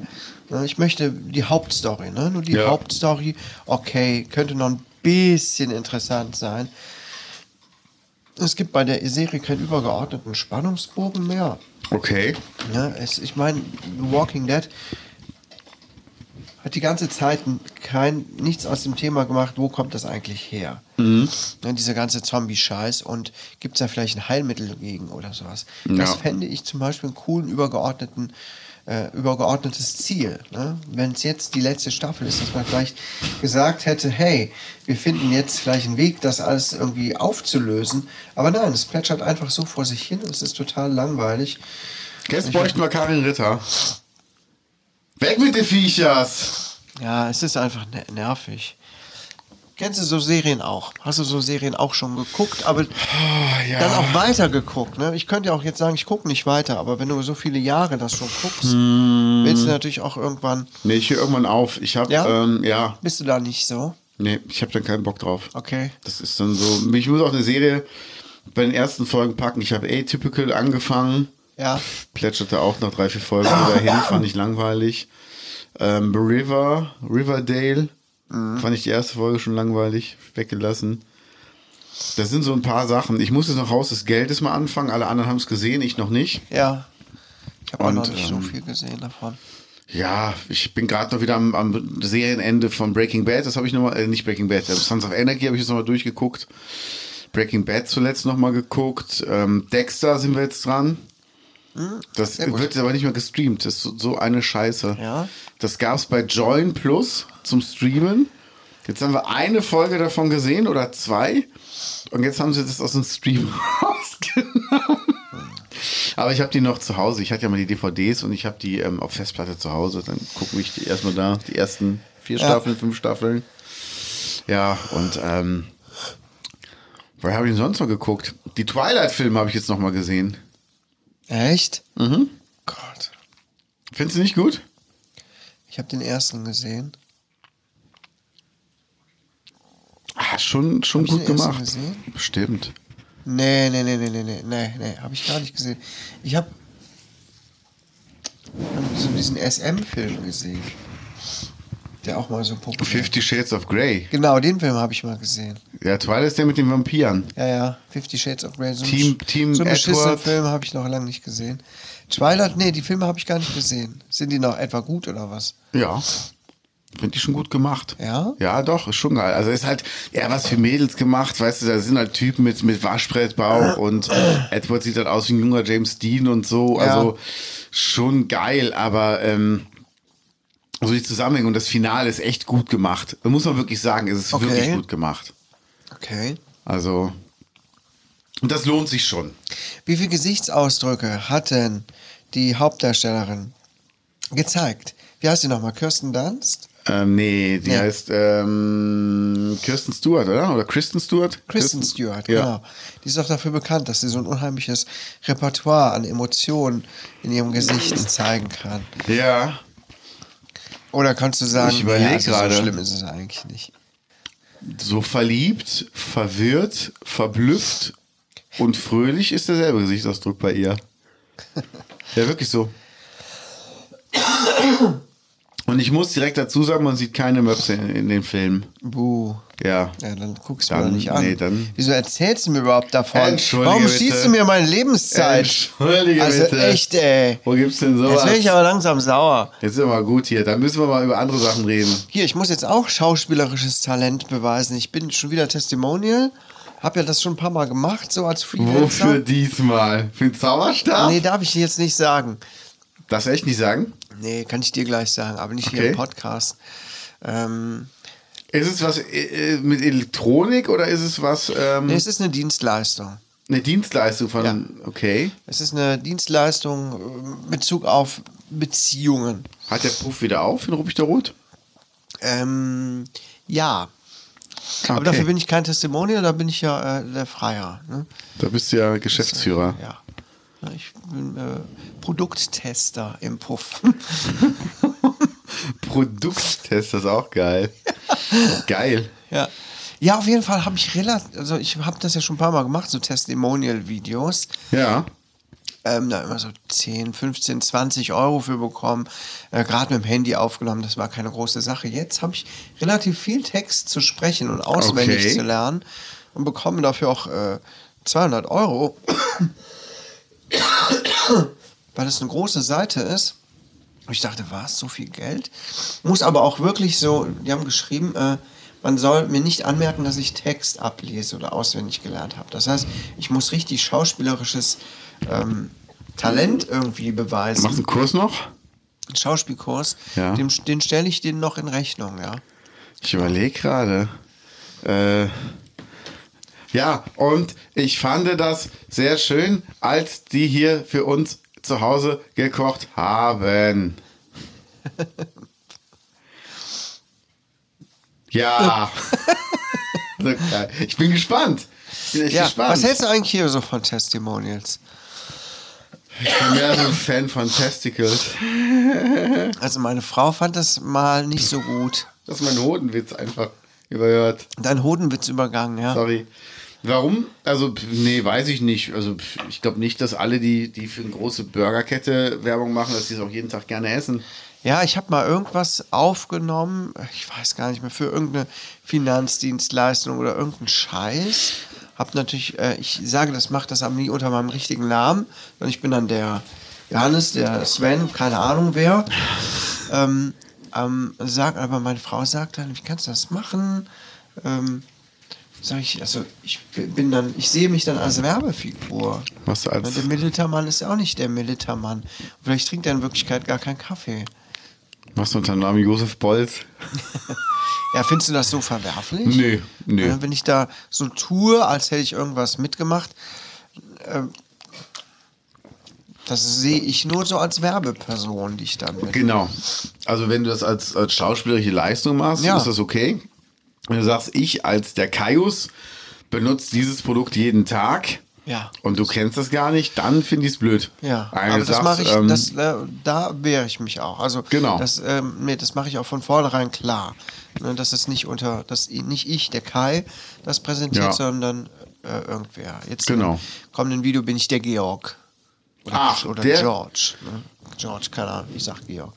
Ne, Ich möchte die Hauptstory, ne? nur die Ja. Hauptstory, okay, könnte noch ein bisschen interessant sein. Es gibt bei der Serie keinen übergeordneten Spannungsbogen mehr. Okay. Ja, es, ich meine, Walking Dead hat die ganze Zeit kein, nichts aus dem Thema gemacht, wo kommt das eigentlich her? Ja, dieser ganze Zombie-Scheiß und gibt es da vielleicht ein Heilmittel gegen oder sowas? Das Ja. fände ich zum Beispiel einen coolen, übergeordneten, äh, übergeordnetes Ziel. Ne? Wenn es jetzt die letzte Staffel ist, dass man vielleicht gesagt hätte, hey, wir finden jetzt vielleicht einen Weg, das alles irgendwie aufzulösen. Aber nein, es plätschert einfach so vor sich hin und es ist total langweilig. Jetzt bräuchten wir Karin Ritter. Weg mit den Viechers! Ja, es ist einfach ne nervig. Kennst du so Serien auch? Hast du so Serien auch schon geguckt, aber ja. dann auch weiter geguckt? Ne? Ich könnte ja auch jetzt sagen, ich gucke nicht weiter, aber wenn du so viele Jahre das schon guckst, Hm. willst du natürlich auch irgendwann, Nee, ich höre irgendwann auf. Ich habe, Ja? ja? Ähm, ja, bist du da nicht so? nee, ich habe dann keinen Bock drauf. Okay. Das ist dann so. Ich muss auch eine Serie bei den ersten Folgen packen. Ich habe Atypical angefangen. Ja. Plätscherte auch nach drei, vier Folgen wieder hin. Fand ich langweilig. Ähm, River, Riverdale. Fand ich die erste Folge schon langweilig. Weggelassen. Das sind so ein paar Sachen. Ich muss jetzt noch Haus des Geldes mal anfangen. Alle anderen haben es gesehen, ich noch nicht. Ja. Ich habe auch noch nicht so ähm, viel gesehen davon. Ja, ich bin gerade noch wieder am, am Serienende von Breaking Bad. Das habe ich nochmal, äh, nicht Breaking Bad, äh, Sons of Anarchy habe ich jetzt nochmal durchgeguckt. Breaking Bad zuletzt nochmal geguckt. Ähm, Dexter sind wir jetzt dran. Das Hm, gut. wird aber nicht mehr gestreamt. Das ist so, eine Scheiße. Ja. Das gab es bei Join Plus zum Streamen. Jetzt haben wir eine Folge davon gesehen oder zwei. Und jetzt haben sie das aus dem Stream rausgenommen. Aber ich habe die noch zu Hause. Ich hatte ja mal die DVDs und ich habe die ähm, auf Festplatte zu Hause. Dann gucke ich die erstmal da, die ersten vier Ja. Staffeln, fünf Staffeln. Ja, und ähm, was habe ich denn sonst noch geguckt? Die Twilight-Filme habe ich jetzt noch mal gesehen. Echt? Mhm. Gott. Findest du nicht gut? Ich habe den ersten gesehen. Ah, schon schon ich gut den ersten gemacht. gesehen? Stimmt. Nee, nee, nee, nee, nee, nee, nee, nee, habe ich gar nicht gesehen. Ich habe so diesen SM-Film gesehen. Der auch mal so populär Fifty Shades of Grey. Genau, den Film habe ich mal gesehen. Ja, Twilight ist der mit den Vampiren. Ja, ja, Fifty Shades of Grey. So Team- Team so Edward. Film habe ich noch lange nicht gesehen. Twilight, nee, die Filme habe ich gar nicht gesehen. Sind die noch etwa gut oder was? Ja. Finde ich schon gut gemacht. Ja? Ja, doch, ist schon geil. Also ist halt, ja, was für Mädels gemacht, weißt du, da sind halt Typen mit, mit Waschbrettbauch und Edward sieht halt aus wie ein junger James Dean und so. Ja. Also schon geil, aber ähm, so die Zusammenhänge und das Finale ist echt gut gemacht. Da muss man wirklich sagen, es ist Okay. wirklich gut gemacht. Okay. Also, und das lohnt sich schon. Wie viele Gesichtsausdrücke hat denn die Hauptdarstellerin gezeigt? Wie heißt sie nochmal? Kirsten Dunst? Ähm, nee, die Ja. heißt ähm, Kirsten Stewart, oder? Oder Kristen Stewart? Kristen Stewart, ja. genau. Die ist doch dafür bekannt, dass sie so ein unheimliches Repertoire an Emotionen in ihrem Gesicht zeigen kann. Ja. Oder kannst du sagen, Ich überleg nee, also gerade. so schlimm ist es eigentlich nicht. So verliebt, verwirrt, verblüfft und fröhlich ist derselbe Gesichtsausdruck bei ihr. Ja, wirklich so. Und ich muss direkt dazu sagen, man sieht keine Möpse in, in den Filmen. Buh. Ja. Ja, dann guckst du mir doch nicht an. nee, dann- Wieso erzählst du mir überhaupt davon? Entschuldige Warum bitte. stießt du mir meine Lebenszeit? Entschuldige also bitte. echt, ey. Wo gibt's denn Jetzt sowas? werde ich aber langsam sauer. Jetzt ist aber gut hier. Dann müssen wir mal über andere Sachen reden. Hier, ich muss jetzt auch schauspielerisches Talent beweisen. Ich bin schon wieder Testimonial. Hab ja das schon ein paar Mal gemacht, so als Freelancer. Wofür diesmal? Für den Zauberstab? Nee, darf ich dir jetzt nicht sagen. Darfst du echt nicht sagen? Nee, kann ich dir gleich sagen, aber nicht hier Okay. im Podcast. Ähm, Ist es was äh, äh, mit Elektronik oder ist es was, ähm, nee, es ist eine Dienstleistung. eine Dienstleistung von, Ja. okay. Es ist eine Dienstleistung äh, in Bezug auf Beziehungen. Hat der Puff wieder auf in Ruppichter Rot? Ähm, ja. Aber Okay. dafür bin ich kein Testimonial, da bin ich ja äh, der Freier. Ne? Da bist du ja Geschäftsführer. Ja. Ja, Ich bin äh, Produkttester im Puff. Produkttest, das ist auch geil. geil. ja. Ja, auf jeden Fall habe ich relativ, also ich habe das ja schon ein paar Mal gemacht, so Testimonial-Videos. Ja. ähm, da immer so 10, 15, 20 Euro für bekommen. Äh, Gerade mit dem Handy aufgenommen, das war keine große Sache. Jetzt habe ich relativ viel Text zu sprechen und auswendig Okay. zu lernen und bekomme dafür auch äh, 200 Euro, weil das eine große Seite ist. Und ich dachte, was, so viel Geld? Muss aber auch wirklich so, die haben geschrieben, äh, man soll mir nicht anmerken, dass ich Text ablese oder auswendig gelernt habe. Das heißt, ich muss richtig schauspielerisches ähm, Talent irgendwie beweisen. Machst du einen Kurs noch? Einen Schauspielkurs, Ja. dem, den stelle ich denen noch in Rechnung, ja. Ich überlege gerade. Äh, ja, und ich fand das sehr schön, als die hier für uns zu Hause gekocht haben. ja. Ich bin gespannt. Bin ja. gespannt. Was hältst du eigentlich hier so von Testimonials? ich bin mehr so ein Fan von Testicles. Also meine Frau fand das mal nicht so gut. Das ist mein Hodenwitz einfach überhört. Dein Hodenwitz übergangen, ja. Sorry. Warum? Also, nee, weiß ich nicht. Also, ich glaube nicht, dass alle, die, die für eine große Burgerkette Werbung machen, dass sie es auch jeden Tag gerne essen. Ja, ich habe mal irgendwas aufgenommen, ich weiß gar nicht mehr, für irgendeine Finanzdienstleistung oder irgendeinen Scheiß. Hab natürlich, äh, ich sage, das macht das aber nie unter meinem richtigen Namen, sondern ich bin dann der Johannes, der Sven, keine Ahnung wer. Ähm, ähm, sag, aber meine Frau sagt dann, wie kannst du das machen? Ähm, sag ich, also ich bin dann, ich sehe mich dann als Werbefigur. Was als- Der Militermann ist ja auch nicht der Militermann. Vielleicht trinkt er in Wirklichkeit gar keinen Kaffee. Was unter dem Namen Josef Bolz? Ja, findest du das so verwerflich? Nee, nee. Ja, wenn ich da so tue, als hätte ich irgendwas mitgemacht, ähm, das sehe ich nur so als Werbeperson, die ich dann bin. Genau. Also, wenn du das als, als schauspielerische Leistung machst, Ja. ist das okay. Wenn du sagst, ich als der Kaius benutze dieses Produkt jeden Tag, Ja. und du kennst das gar nicht, dann finde ich es blöd. Ja, Weil aber das mache ich, ähm, das, äh, da wehre ich mich auch. Also Genau. das, ähm, nee, das mache ich auch von vornherein klar. Ne, dass es nicht unter, dass nicht ich, der Kai, das präsentiert, Ja. sondern äh, irgendwer. Jetzt Genau. im kommenden Video bin ich der Georg. Oder, Ach, oder der- George. Ne? George, keine Ahnung, ich sag Georg.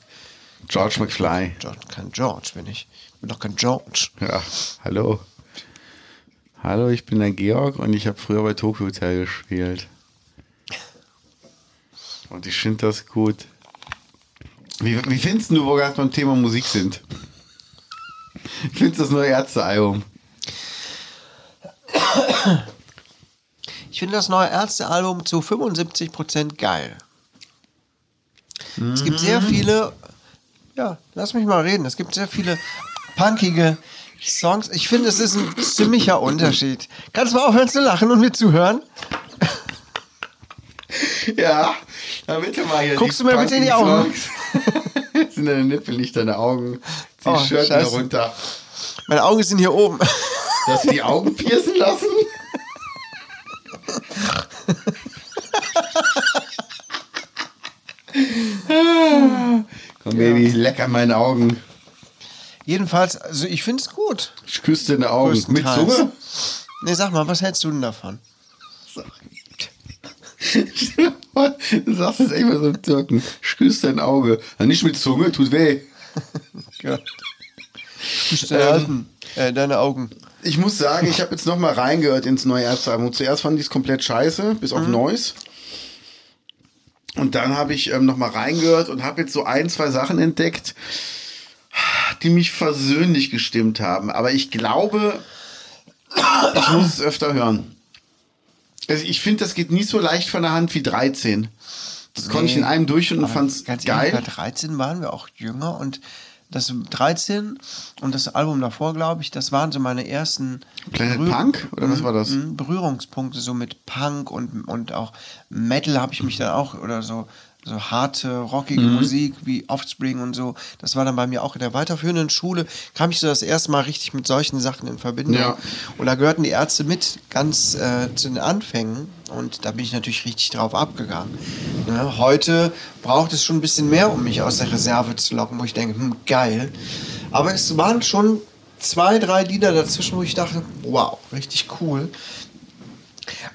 George McFly. George, kein George bin ich. Bin doch kein George. Ja, hallo. Hallo, ich bin der Georg und ich habe früher bei Tokyo Hotel gespielt. Und ich finde das gut. Wie, wie findest du, wo wir gerade beim Thema Musik sind? Ich finde das neue Ärztealbum. Ich finde das neue Ärztealbum zu 75% geil. Es gibt sehr Mhm. viele, ja, lass mich mal reden, es gibt sehr viele punkige Songs. Ich finde, es ist ein ziemlicher Unterschied. Kannst du mal aufhören zu lachen und mir zuhören? Ja, dann bitte mal hier. Guckst du mir bitte in die Augen? Sind deine Nippel nicht deine Augen? Zieh Oh, Shirt runter. Meine Augen sind hier oben. Hast du die Augen piercen lassen? Komm, Baby, lecker meine Augen. Jedenfalls, also ich finde es gut. Ich küsse deine Augen. Mit. Zunge? Nee, sag mal, was hältst du denn davon? Du sagst es echt mal so im Türken. Ich küsse dein Auge. Nicht mit Zunge, tut weh. Ich ähm, äh, deine Augen. Ich muss sagen, ich habe jetzt noch mal reingehört ins neue Ärztealbum. Zuerst fand ich es komplett scheiße, bis auf Neues. Und dann habe ich ähm, noch mal reingehört und habe jetzt so ein, zwei Sachen entdeckt, die mich versöhnlich gestimmt haben. Aber ich glaube, ich muss es öfter hören. Also ich finde, das geht nie so leicht von der Hand wie 13. Das konnte ich in einem durch und fand es Ganz ehrlich, geil. bei 13 waren wir auch jünger und das 13 und das Album davor, glaube ich, das waren so meine ersten Planet Berühr- Punk? Oder was war das? Mhm, Berührungspunkte so mit Punk und, und auch Metal habe ich mich dann auch oder so so harte, rockige Mhm. Musik wie Offspring und so. Das war dann bei mir auch in der weiterführenden Schule, kam ich so das erste Mal richtig mit solchen Sachen in Verbindung. Ja. Und da gehörten die Ärzte mit ganz äh, zu den Anfängen und da bin ich natürlich richtig drauf abgegangen. Ne? Heute braucht es schon ein bisschen mehr, um mich aus der Reserve zu locken, wo ich denke, hm, geil. Aber es waren schon zwei, drei Lieder dazwischen, wo ich dachte, wow, richtig cool.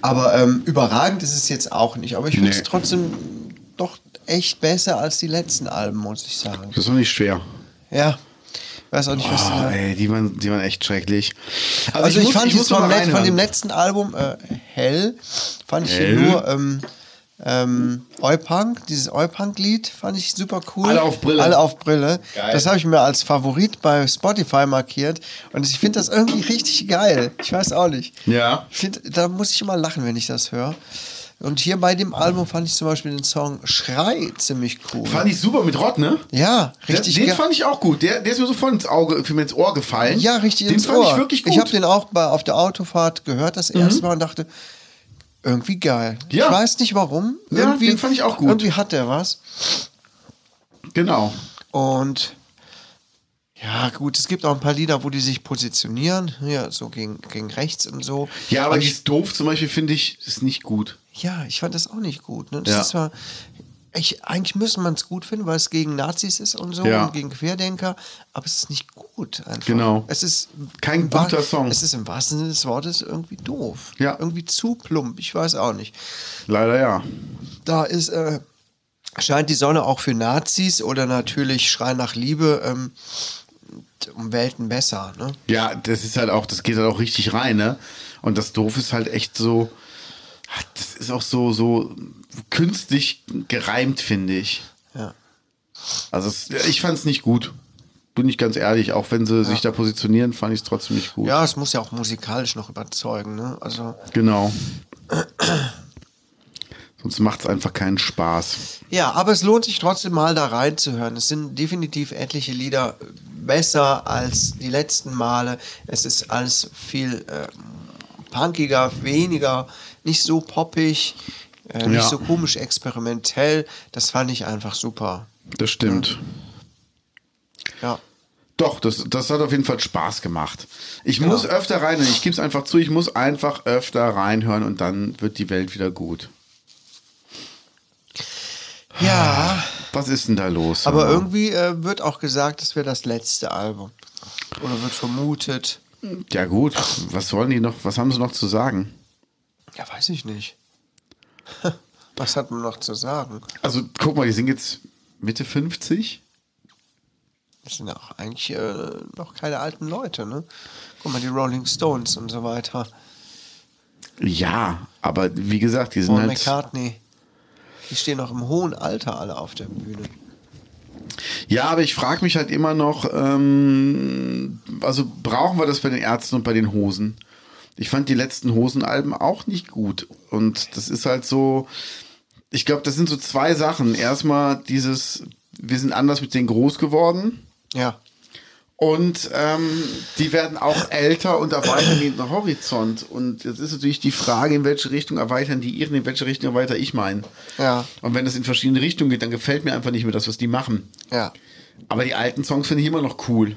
Aber ähm, überragend ist es jetzt auch nicht. Aber ich finde es Nee. trotzdem doch echt besser als die letzten Alben, muss ich sagen. Das ist nicht schwer. Ja. Ich weiß auch nicht, was Oh, ey, die waren, die waren echt schrecklich. Also, ich, muss- fand muss jetzt noch von, Let- dem letzten Album äh, Hell fand ich Hell? nur ähm, ähm, Oi-Punk, dieses Oi-Punk-Lied fand ich super cool. Alle auf Brille. Alle auf Brille. Geil. Das habe ich mir als Favorit bei Spotify markiert und ich finde das irgendwie richtig geil. Ich weiß auch nicht. Ja. Ich find, da muss ich immer lachen, wenn ich das höre. Und hier bei dem Album fand ich zum Beispiel den Song Schrei ziemlich cool. Fand ich super mit Rott, ne? ja, richtig den ge- fand ich auch gut. Der, der ist mir so voll ins Auge, für mir ins Ohr gefallen. Ja, richtig den ins fand Ohr. ich wirklich gut. Mhm. Ich habe den auch bei, auf der Autofahrt gehört das erste Mal und dachte, irgendwie geil. Ja. Ich weiß nicht warum. Ja, irgendwie, den fand ich auch gut. Irgendwie hat der was. genau. Und ja, gut, es gibt auch ein paar Lieder, wo die sich positionieren, ja, so gegen, gegen rechts und so. Ja, aber ich, dieses Doof zum Beispiel finde ich, ist nicht gut. Ja, ich fand das auch nicht gut. Ne? Das Ja. ist zwar, ich, eigentlich müsste man es gut finden, weil es gegen Nazis ist und so Ja. und gegen Querdenker, aber es ist nicht gut einfach. Genau. Es ist Kein guter Song. Es ist im wahrsten Sinne des Wortes irgendwie doof. Ja. Irgendwie zu plump, ich weiß auch nicht. Leider ja. Da ist, äh, scheint die Sonne auch für Nazis oder natürlich Schrei nach Liebe ähm, um Welten besser. Ne? Ja, das ist halt auch, das geht halt auch richtig rein, ne? Und das Doof ist halt echt so, das ist auch so, so künstlich gereimt, finde ich. Ja. Also es, ich fand es nicht gut. Bin ich ganz ehrlich, auch wenn sie sich da positionieren, fand ich es trotzdem nicht gut. ja, es muss ja auch musikalisch noch überzeugen. Ne? Also, Genau. Sonst macht es einfach keinen Spaß. ja, aber es lohnt sich trotzdem mal da reinzuhören. Es sind definitiv etliche Lieder besser als die letzten Male. Es ist alles viel äh, punkiger, weniger, nicht so poppig, äh, nicht Ja. so komisch experimentell. Das fand ich einfach super. Das stimmt. Ja. Doch, das, das hat auf jeden Fall Spaß gemacht. Ich muss öfter rein, ich gebe es einfach zu, ich muss einfach öfter reinhören und dann wird die Welt wieder gut. Ja, Was ist denn da los? aber mal? irgendwie äh, wird auch gesagt, das wäre das letzte Album. Oder wird vermutet. Ja gut, was wollen die noch, was haben sie noch zu sagen? Ja, weiß ich nicht. Was hat man noch zu sagen? Also guck mal, die sind jetzt Mitte 50. Das sind ja auch eigentlich äh, noch keine alten Leute, ne? Guck mal, die Rolling Stones und so weiter. Ja, aber wie gesagt, die sind Paul halt... McCartney. Die stehen noch im hohen Alter alle auf der Bühne. Ja, aber ich frage mich halt immer noch, ähm, also brauchen wir das bei den Ärzten und bei den Hosen? Ich fand die letzten Hosenalben auch nicht gut. Und das ist halt so, ich glaube, das sind so zwei Sachen. Erstmal dieses, wir sind anders mit denen groß geworden. Ja. Und ähm, die werden auch älter und erweitern ihren Horizont. Und jetzt ist natürlich die Frage, in welche Richtung erweitern die ihren, in welche Richtung erweitere ich meinen. Ja. Und wenn es in verschiedene Richtungen geht, dann gefällt mir einfach nicht mehr das, was die machen. Ja. Aber die alten Songs finde ich immer noch cool.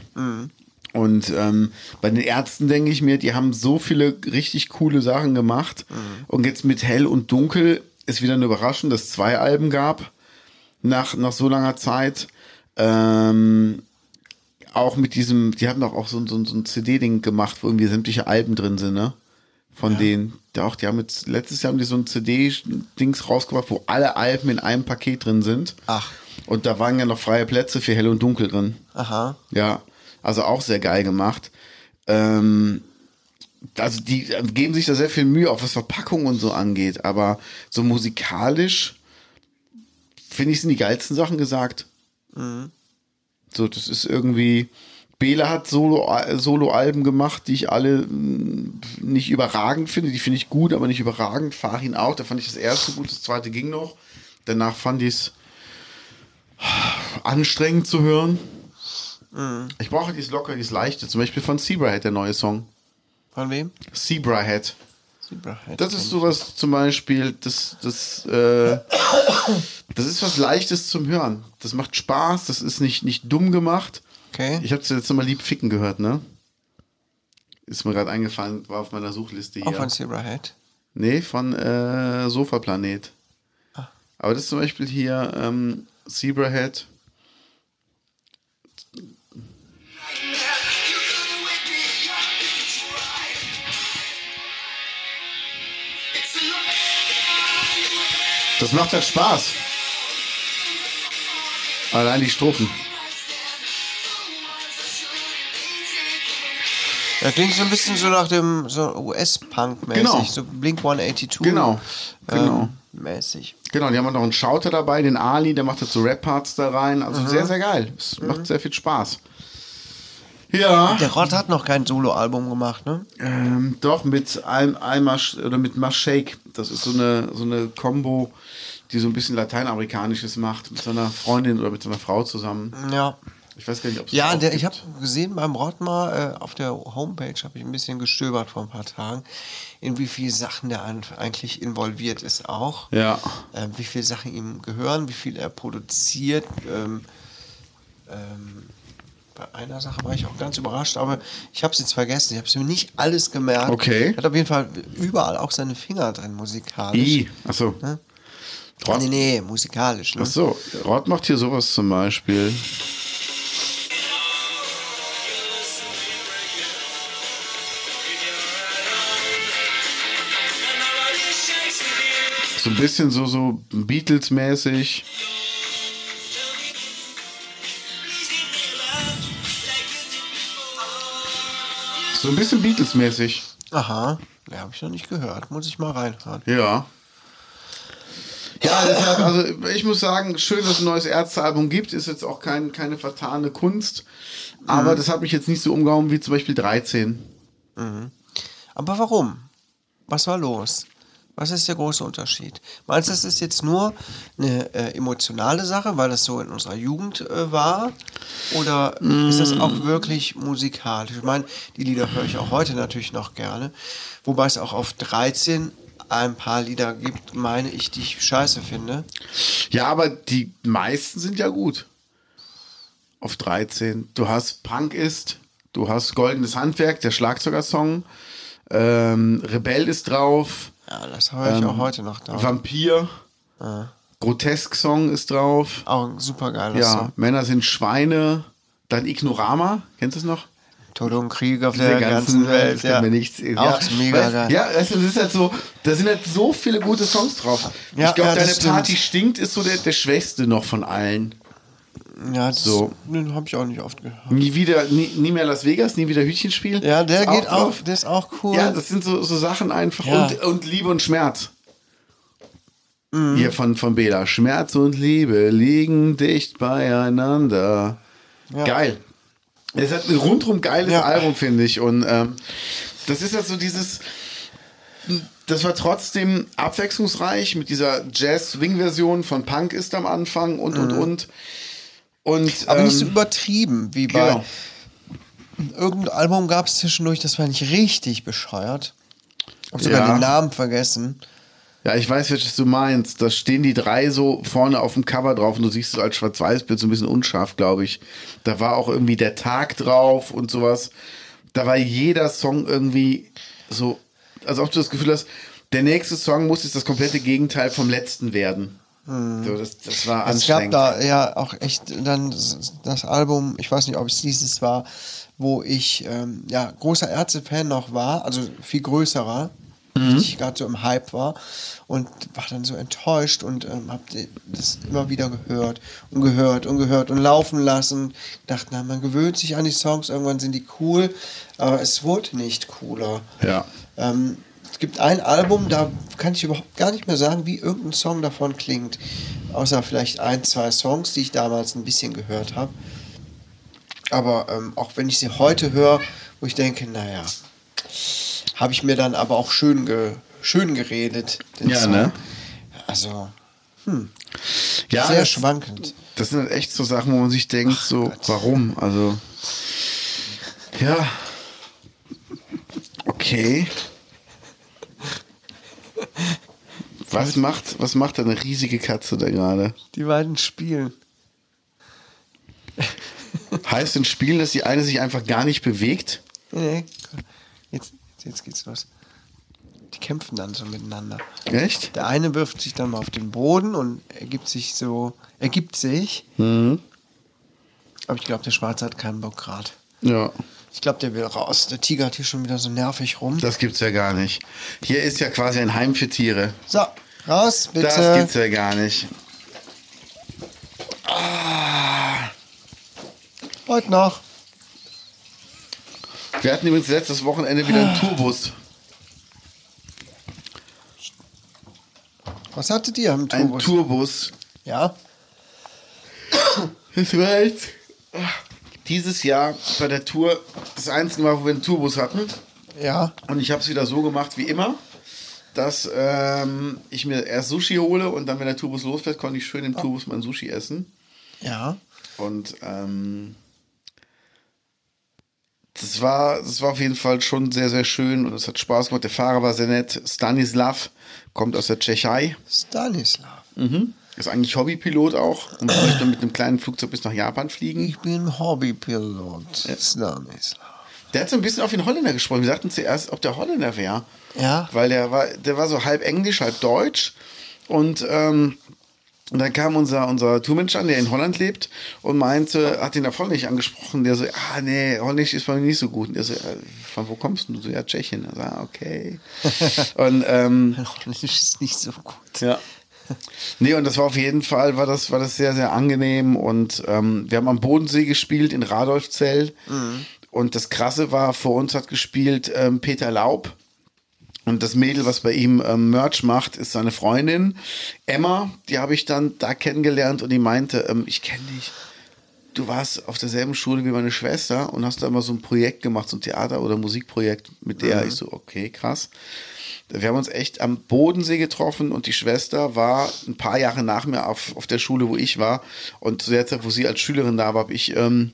Und ähm, bei den Ärzten denke ich mir, die haben so viele richtig coole Sachen gemacht. Und jetzt mit Hell und Dunkel ist wieder eine Überraschung, dass es zwei Alben gab nach, nach so langer Zeit. Ähm, auch mit diesem, die haben doch auch so, so, so ein CD-Ding gemacht, wo irgendwie sämtliche Alben drin sind, ne? Von denen. Ja, auch, die haben jetzt, letztes Jahr haben die so ein CD-Dings rausgebracht, wo alle Alben in einem Paket drin sind. Ach. Und da waren ja noch freie Plätze für Hell und Dunkel drin. Aha. Ja, also auch sehr geil gemacht. Ähm, also die geben sich da sehr viel Mühe, auch was Verpackung und so angeht, aber so musikalisch finde ich sind die geilsten Sachen gesagt. So, das ist irgendwie. Bela hat Solo, Solo-Alben gemacht, die ich alle mh, nicht überragend finde. Die finde ich gut, aber nicht überragend. Farin auch. Da fand ich das erste gut, das zweite ging noch. Danach fand ich es anstrengend zu hören. Ich brauche dieses locker, dieses leichte. Zum Beispiel von Zebrahead, der neue Song. Von wem? Zebrahead. Zebrahead. Das ist sowas zum Beispiel, das, das, äh, das ist was Leichtes zum Hören. Das macht Spaß, das ist nicht, nicht dumm gemacht. Okay. Ich habe jetzt mal lieb ficken gehört, ne? Ist mir gerade eingefallen, war auf meiner Suchliste Auch hier. von Zebrahead. Nee, von äh, Sofaplanet. Ah. Aber das ist zum Beispiel hier ähm, Zebrahead. Das macht halt Spaß. Allein die Strophen. Das klingt so ein bisschen so nach dem so US-Punk-mäßig, Genau. so Blink 182. Genau, genau. Ähm, mäßig. Genau, die haben auch noch einen Schauter dabei, den Ali, der macht jetzt so Rap-Parts da rein. Also sehr, sehr geil. Es macht sehr viel Spaß. Ja. Der Rott hat noch kein Solo-Album gemacht, ne? Ähm, doch, mit einem Alma oder mit Mashake. Das ist so eine, so eine Combo, die so ein bisschen Lateinamerikanisches macht. Mit seiner Freundin oder mit seiner Frau zusammen. Ja. Ich weiß gar nicht, ob es Ja, der, ich habe gesehen beim Rottmar äh, auf der Homepage, habe ich ein bisschen gestöbert vor ein paar Tagen, in wie viele Sachen der eigentlich involviert ist auch. Ja. äh, wie viele Sachen ihm gehören, wie viel er produziert. Ähm, ähm, bei einer Sache war ich auch ganz überrascht, aber ich habe es jetzt vergessen. Ich habe es mir nicht alles gemerkt. Okay. Hat auf jeden Fall überall auch seine Finger drin musikalisch. I. Achso. Ne? Rott, Nee, nee, musikalisch. Ne? Achso, Rott macht hier sowas zum Beispiel. So ein bisschen so, so Beatles-mäßig. So ein bisschen Beatles-mäßig. Aha, ja, habe ich noch nicht gehört. Muss ich mal reinhören. Ja. Ja, deshalb, also ich muss sagen, schön, dass es ein neues Ärztealbum gibt. Ist jetzt auch kein, keine vertane Kunst. Aber das hat mich jetzt nicht so umgehauen wie zum Beispiel 13. Aber warum? Was war los? Was ist der große Unterschied? Meinst du, das ist jetzt nur eine äh, emotionale Sache, weil das so in unserer Jugend äh, war? Oder ist das auch wirklich musikalisch? Ich meine, die Lieder höre ich auch heute natürlich noch gerne. Wobei es auch auf 13 ein paar Lieder gibt, meine ich, die ich scheiße finde. Ja, aber die meisten sind ja gut. auf 13. Du hast Punk ist, du hast Goldenes Handwerk, der Schlagzeugersong. Ähm, Rebell ist drauf. Ja, das höre ich auch heute noch da. Vampir. Grotesk-Song ist drauf. Auch ein super geiler Ja, Song. Männer sind Schweine. Dann Ignorama. Kennst du es noch? Tod und Krieg auf Diese der ganzen Welt. das Ja. nichts. Auch ist mega weißt, geil. Ja, das ist halt so, da sind halt so viele gute Songs drauf. Ja, ich glaube, ja, deine stimmt. Party stinkt ist so der, der schwächste noch von allen. Ja, das, So. Den habe ich auch nicht oft gehört. Nie wieder, nie, nie mehr Las Vegas, nie wieder Hütchenspiel. Ja, der geht auch, drauf. der ist auch cool. Ja, das sind so, so Sachen einfach. Ja. Und, und Liebe und Schmerz. Mhm. Hier von, von Bela. Schmerz und Liebe liegen dicht beieinander. Ja. Geil. Es hat ein rundrum geiles Ja. Album, finde ich. Und ähm, das ist halt so dieses. Das war trotzdem abwechslungsreich mit dieser Jazz-Swing-Version von Punk ist am Anfang und und und. Und. Aber nicht so ähm, übertrieben wie bei. genau. Irgendein Album gab es zwischendurch, das war nicht richtig bescheuert. Ich habe sogar Ja. den Namen vergessen. Ja, ich weiß, welches du meinst. Da stehen die drei so vorne auf dem Cover drauf und du siehst es als Schwarz-Weiß-Bild so ein bisschen unscharf, glaube ich. Da war auch irgendwie der Tag drauf und sowas. Da war jeder Song irgendwie so, als ob du das Gefühl hast, der nächste Song muss jetzt das komplette Gegenteil vom letzten werden. So, das, das war Es gab anstrengend. da ja auch echt dann das Album, ich weiß nicht, ob es dieses war, wo ich ähm, ja großer Ärzte-Fan noch war, also viel größerer, Mhm. ich gerade so im Hype war und war dann so enttäuscht und ähm, hab die- das immer wieder gehört und gehört und gehört und laufen lassen. Dachte, na, man gewöhnt sich an die Songs, irgendwann sind die cool, aber es wurde nicht cooler. Ja. Ähm, gibt ein Album, da kann ich überhaupt gar nicht mehr sagen, wie irgendein Song davon klingt. Außer vielleicht ein, zwei Songs, die ich damals ein bisschen gehört habe. Aber ähm, auch wenn ich sie heute höre, wo ich denke, naja, habe ich mir dann aber auch schön, ge schön geredet. Ja, Song. ne? Also ja, sehr das, schwankend. das sind halt echt so Sachen, wo man sich denkt, so, Gott. warum? Also, ja. Okay. Was macht, was macht eine riesige Katze da gerade? Die beiden spielen. Heißt in Spielen, dass die eine sich einfach gar nicht bewegt? Nee. Jetzt, jetzt geht's los. Die kämpfen dann so miteinander. Echt? Der eine wirft sich dann mal auf den Boden und ergibt sich so, ergibt sich. Mhm. Aber ich glaube, der Schwarze hat keinen Bock gerade. Ja. Ich glaube, der will raus. Der Tiger hat hier schon wieder so nervig rum. Das gibt's ja gar nicht. Hier ist ja quasi ein Heim für Tiere. So, raus, bitte. Das gibt's ja gar nicht. Heute noch. Wir hatten übrigens letztes Wochenende wieder einen Tourbus. Was hattet ihr am Ein Tourbus? Tourbus. ja, Das war jetzt dieses Jahr bei der Tour das einzige Mal, wo wir einen Tourbus hatten. ja. Und ich habe es wieder so gemacht wie immer, dass ähm, ich mir erst Sushi hole und dann, wenn der Tourbus losfährt, konnte ich schön im Tourbus mein Sushi essen. Ja. Und ähm, das, war, das war auf jeden Fall schon sehr, sehr schön und es hat Spaß gemacht. Der Fahrer war sehr nett. Stanislav kommt aus der Tschechei. Stanislav. Ist eigentlich Hobbypilot auch und möchte mit einem kleinen Flugzeug bis nach Japan fliegen. Ich bin Hobbypilot. Stanislav. Der hat so ein bisschen auf den Holländer gesprochen. Wir sagten zuerst, ob der Holländer wäre. Ja. Weil der war, der war so halb Englisch, halb Deutsch. Und, ähm, und dann kam unser, unser Tourmensch an, der in Holland lebt und meinte, hat ihn auf Holländisch angesprochen. Der so, ah, nee, Holländisch ist bei mir nicht so gut. Und der so, von wo kommst du? So, ja, Tschechien. Er so, ah, okay. und, ähm, Das ist nicht so gut. ja. Nee, und das war auf jeden Fall, war das, war das sehr, sehr angenehm. Und ähm, wir haben am Bodensee gespielt, in Radolfzell. Und das Krasse war, vor uns hat gespielt ähm, Peter Laub. Und das Mädel, was bei ihm ähm, Merch macht, ist seine Freundin Emma. Die habe ich dann da kennengelernt und die meinte, ähm, ich kenne dich. Du warst auf derselben Schule wie meine Schwester und hast da immer so ein Projekt gemacht, so ein Theater- oder Musikprojekt mit der. Ich so, okay, krass. Wir haben uns echt am Bodensee getroffen und die Schwester war ein paar Jahre nach mir auf, auf der Schule, wo ich war. Und zu der Zeit, wo sie als Schülerin da war, habe ich ähm,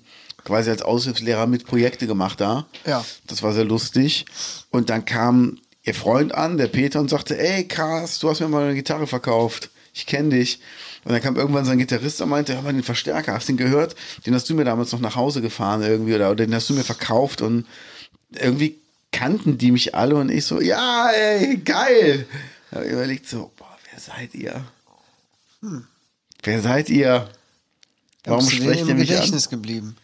quasi als Aushilfslehrer mit Projekte gemacht da. Ja. Das war sehr lustig. Und dann kam ihr Freund an, der Peter, und sagte, ey krass, du hast mir mal eine Gitarre verkauft. Ich kenne dich. Und dann kam irgendwann sein Gitarrist und meinte, hör mal, den Verstärker, hast du den gehört? Den hast du mir damals noch nach Hause gefahren irgendwie oder, oder den hast du mir verkauft und irgendwie kannten die mich alle und ich so, ja, ey, geil. Da hab ich überlegt so, boah, wer seid ihr? Wer seid ihr? Warum sprecht ihr mich an? Gedächtnis geblieben?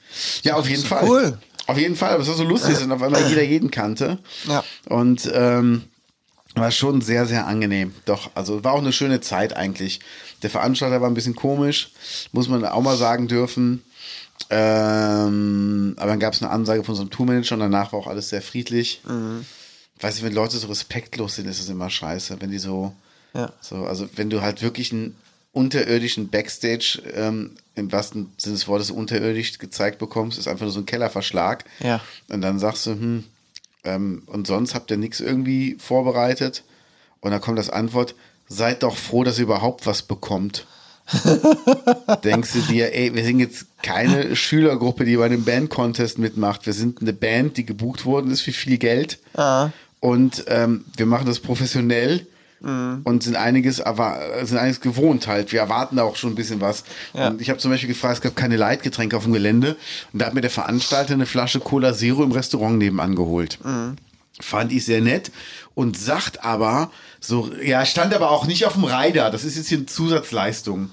Ja, auf jeden so Fall. cool. Auf jeden Fall, aber es war so lustig, dass auf einmal jeder jeden kannte. Ja. Und ähm, war schon sehr, sehr angenehm. Doch, also war auch eine schöne Zeit eigentlich. Der Veranstalter war ein bisschen komisch, muss man auch mal sagen dürfen. Ähm, aber dann gab es eine Ansage von unserem Tourmanager und danach war auch alles sehr friedlich. Weiß ich, wenn Leute so respektlos sind, ist es immer scheiße. Wenn die so, Ja. so, also wenn du halt wirklich einen unterirdischen Backstage, ähm, im wahrsten Sinne des Wortes unterirdisch gezeigt bekommst, ist einfach nur so ein Kellerverschlag. Ja. Und dann sagst du, hm, ähm, und sonst habt ihr nichts irgendwie vorbereitet. Und dann kommt das Antwort, seid doch froh, dass ihr überhaupt was bekommt. Denkst du dir, ey, wir sind jetzt keine Schülergruppe, die bei einem Band-Contest mitmacht. Wir sind eine Band, die gebucht worden ist für viel Geld. Ah. Und ähm, wir machen das professionell und sind einiges, aber sind einiges gewohnt halt. Wir erwarten da auch schon ein bisschen was. Ja. Und ich habe zum Beispiel gefragt, es gab keine Leitgetränke auf dem Gelände. Und da hat mir der Veranstalter eine Flasche Cola Zero im Restaurant nebenan geholt. Fand ich sehr nett und sagt aber so, ja, stand aber auch nicht auf dem Rider. Das ist jetzt hier eine Zusatzleistung.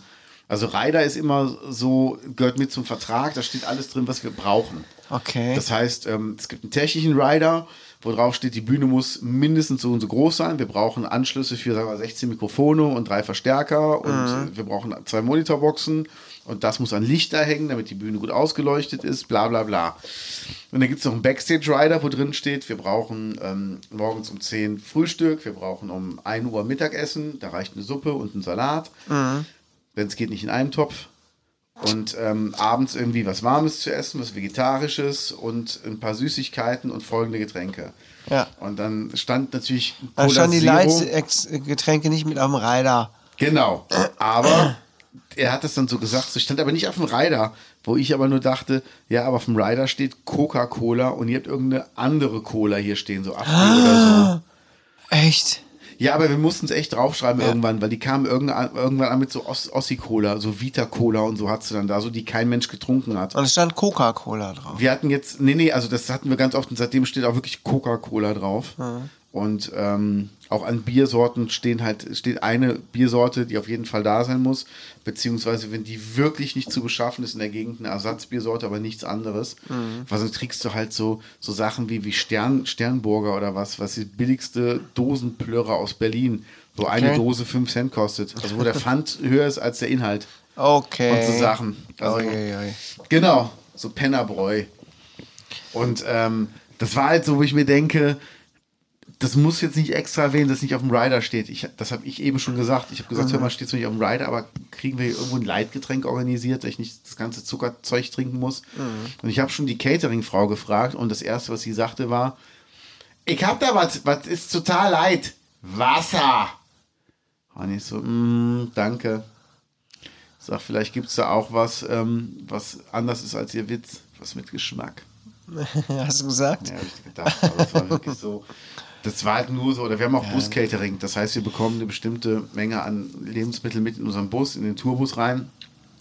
Also Rider ist immer so, gehört mit zum Vertrag, da steht alles drin, was wir brauchen. Okay. Das heißt, ähm, es gibt einen technischen Rider, wo drauf steht, die Bühne muss mindestens so und so groß sein. Wir brauchen Anschlüsse für sagen wir, 16 Mikrofone und drei Verstärker und äh, wir brauchen zwei Monitorboxen und das muss an Lichter hängen, damit die Bühne gut ausgeleuchtet ist, bla bla bla. Und dann gibt es noch einen Backstage-Rider, wo drin steht, wir brauchen ähm, morgens um 10 Frühstück, wir brauchen um 1 Uhr Mittagessen, da reicht eine Suppe und ein Salat. Wenn es geht, nicht in einem Topf. Und ähm, abends irgendwie was Warmes zu essen, was Vegetarisches und ein paar Süßigkeiten und folgende Getränke. Ja. Und dann stand natürlich Da standen die Zero. Leitgetränke nicht mit auf dem Rider. Genau. Aber er hat das dann so gesagt, so stand aber nicht auf dem Rider, wo ich aber nur dachte, ja, aber auf dem Rider steht Coca-Cola und ihr habt irgendeine andere Cola hier stehen, so Afri oder so. Echt? Ja, aber wir mussten es echt draufschreiben irgendwann, weil die kamen irgendwann, irgendwann an mit so Os Ossi-Cola, so Vita-Cola und so hat sie dann da, so die kein Mensch getrunken hat. Und es stand Coca-Cola drauf. Wir hatten jetzt, nee, nee, also das hatten wir ganz oft und seitdem steht auch wirklich Coca-Cola drauf. Und ähm, auch an Biersorten stehen halt, steht eine Biersorte, die auf jeden Fall da sein muss. Beziehungsweise, wenn die wirklich nicht zu beschaffen ist in der Gegend, eine Ersatzbiersorte, aber nichts anderes. Weil sonst kriegst du halt so, so Sachen wie, wie Stern, Sternburger oder was, was die billigste Dosenplörre aus Berlin, wo eine Okay. Dose 5 Cent kostet. Also wo der Pfand höher ist als der Inhalt. Okay. Und so Sachen. Also, ui, ui. Genau, so Pennerbräu. Und ähm, das war halt so, wo ich mir denke, das muss jetzt nicht extra erwähnen, dass nicht auf dem Rider steht. Ich, das habe ich eben schon gesagt. Ich habe gesagt, hör mal, steht so nicht auf dem Rider, aber kriegen wir hier irgendwo ein Leitgetränk organisiert, dass ich nicht das ganze Zuckerzeug trinken muss. Und ich habe schon die Catering-Frau gefragt und das Erste, was sie sagte, war, ich hab da was, was ist total leid. Wasser. Und ich so, mm, danke. Sag, vielleicht gibt es da auch was, ähm, was anders ist als ihr Witz. Was mit Geschmack. Hast du gesagt? Ja, hab ich gedacht. Aber das war wirklich so. Das war halt nur so, oder wir haben auch Bus-Catering. Das heißt, wir bekommen eine bestimmte Menge an Lebensmitteln mit in unseren Bus, in den Tourbus rein.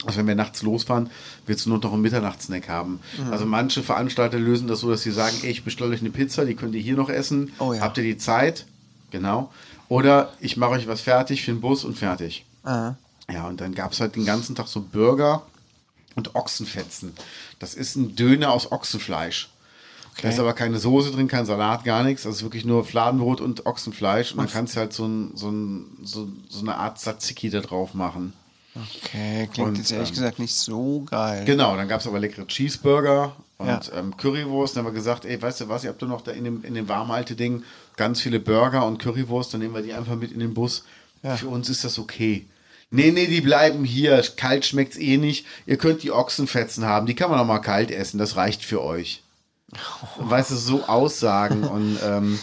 Also wenn wir nachts losfahren, willst du nur noch einen Mitternachtssnack haben. Mhm. Also manche Veranstalter lösen das so, dass sie sagen, ey, ich bestelle euch eine Pizza, die könnt ihr hier noch essen. Oh ja. Habt ihr die Zeit? Genau. Oder ich mache euch was fertig für den Bus und fertig. Ah. Ja, und dann gab es halt den ganzen Tag so Burger und Ochsenfetzen. Das ist ein Döner aus Ochsenfleisch. Da ist aber keine Soße drin, kein Salat, gar nichts. Das ist wirklich nur Fladenbrot und Ochsenfleisch. Und dann kannst du halt so, ein, so, ein, so, so eine Art Tzatziki da drauf machen. Okay, klingt Und, jetzt ehrlich ähm, gesagt nicht so geil. Genau, dann gab es aber leckere Cheeseburger und Ja. ähm, Currywurst. Dann haben wir gesagt, ey, weißt du was, ihr habt doch noch da in dem, in dem Warmhalte-Ding ganz viele Burger und Currywurst. Dann nehmen wir die einfach mit in den Bus. Ja. Für uns ist das okay. Nee, nee, die bleiben hier. Kalt schmeckt's eh nicht. Ihr könnt die Ochsenfetzen haben. Die kann man auch mal kalt essen. Das reicht für euch. Weißt du, so Aussagen. Und ähm,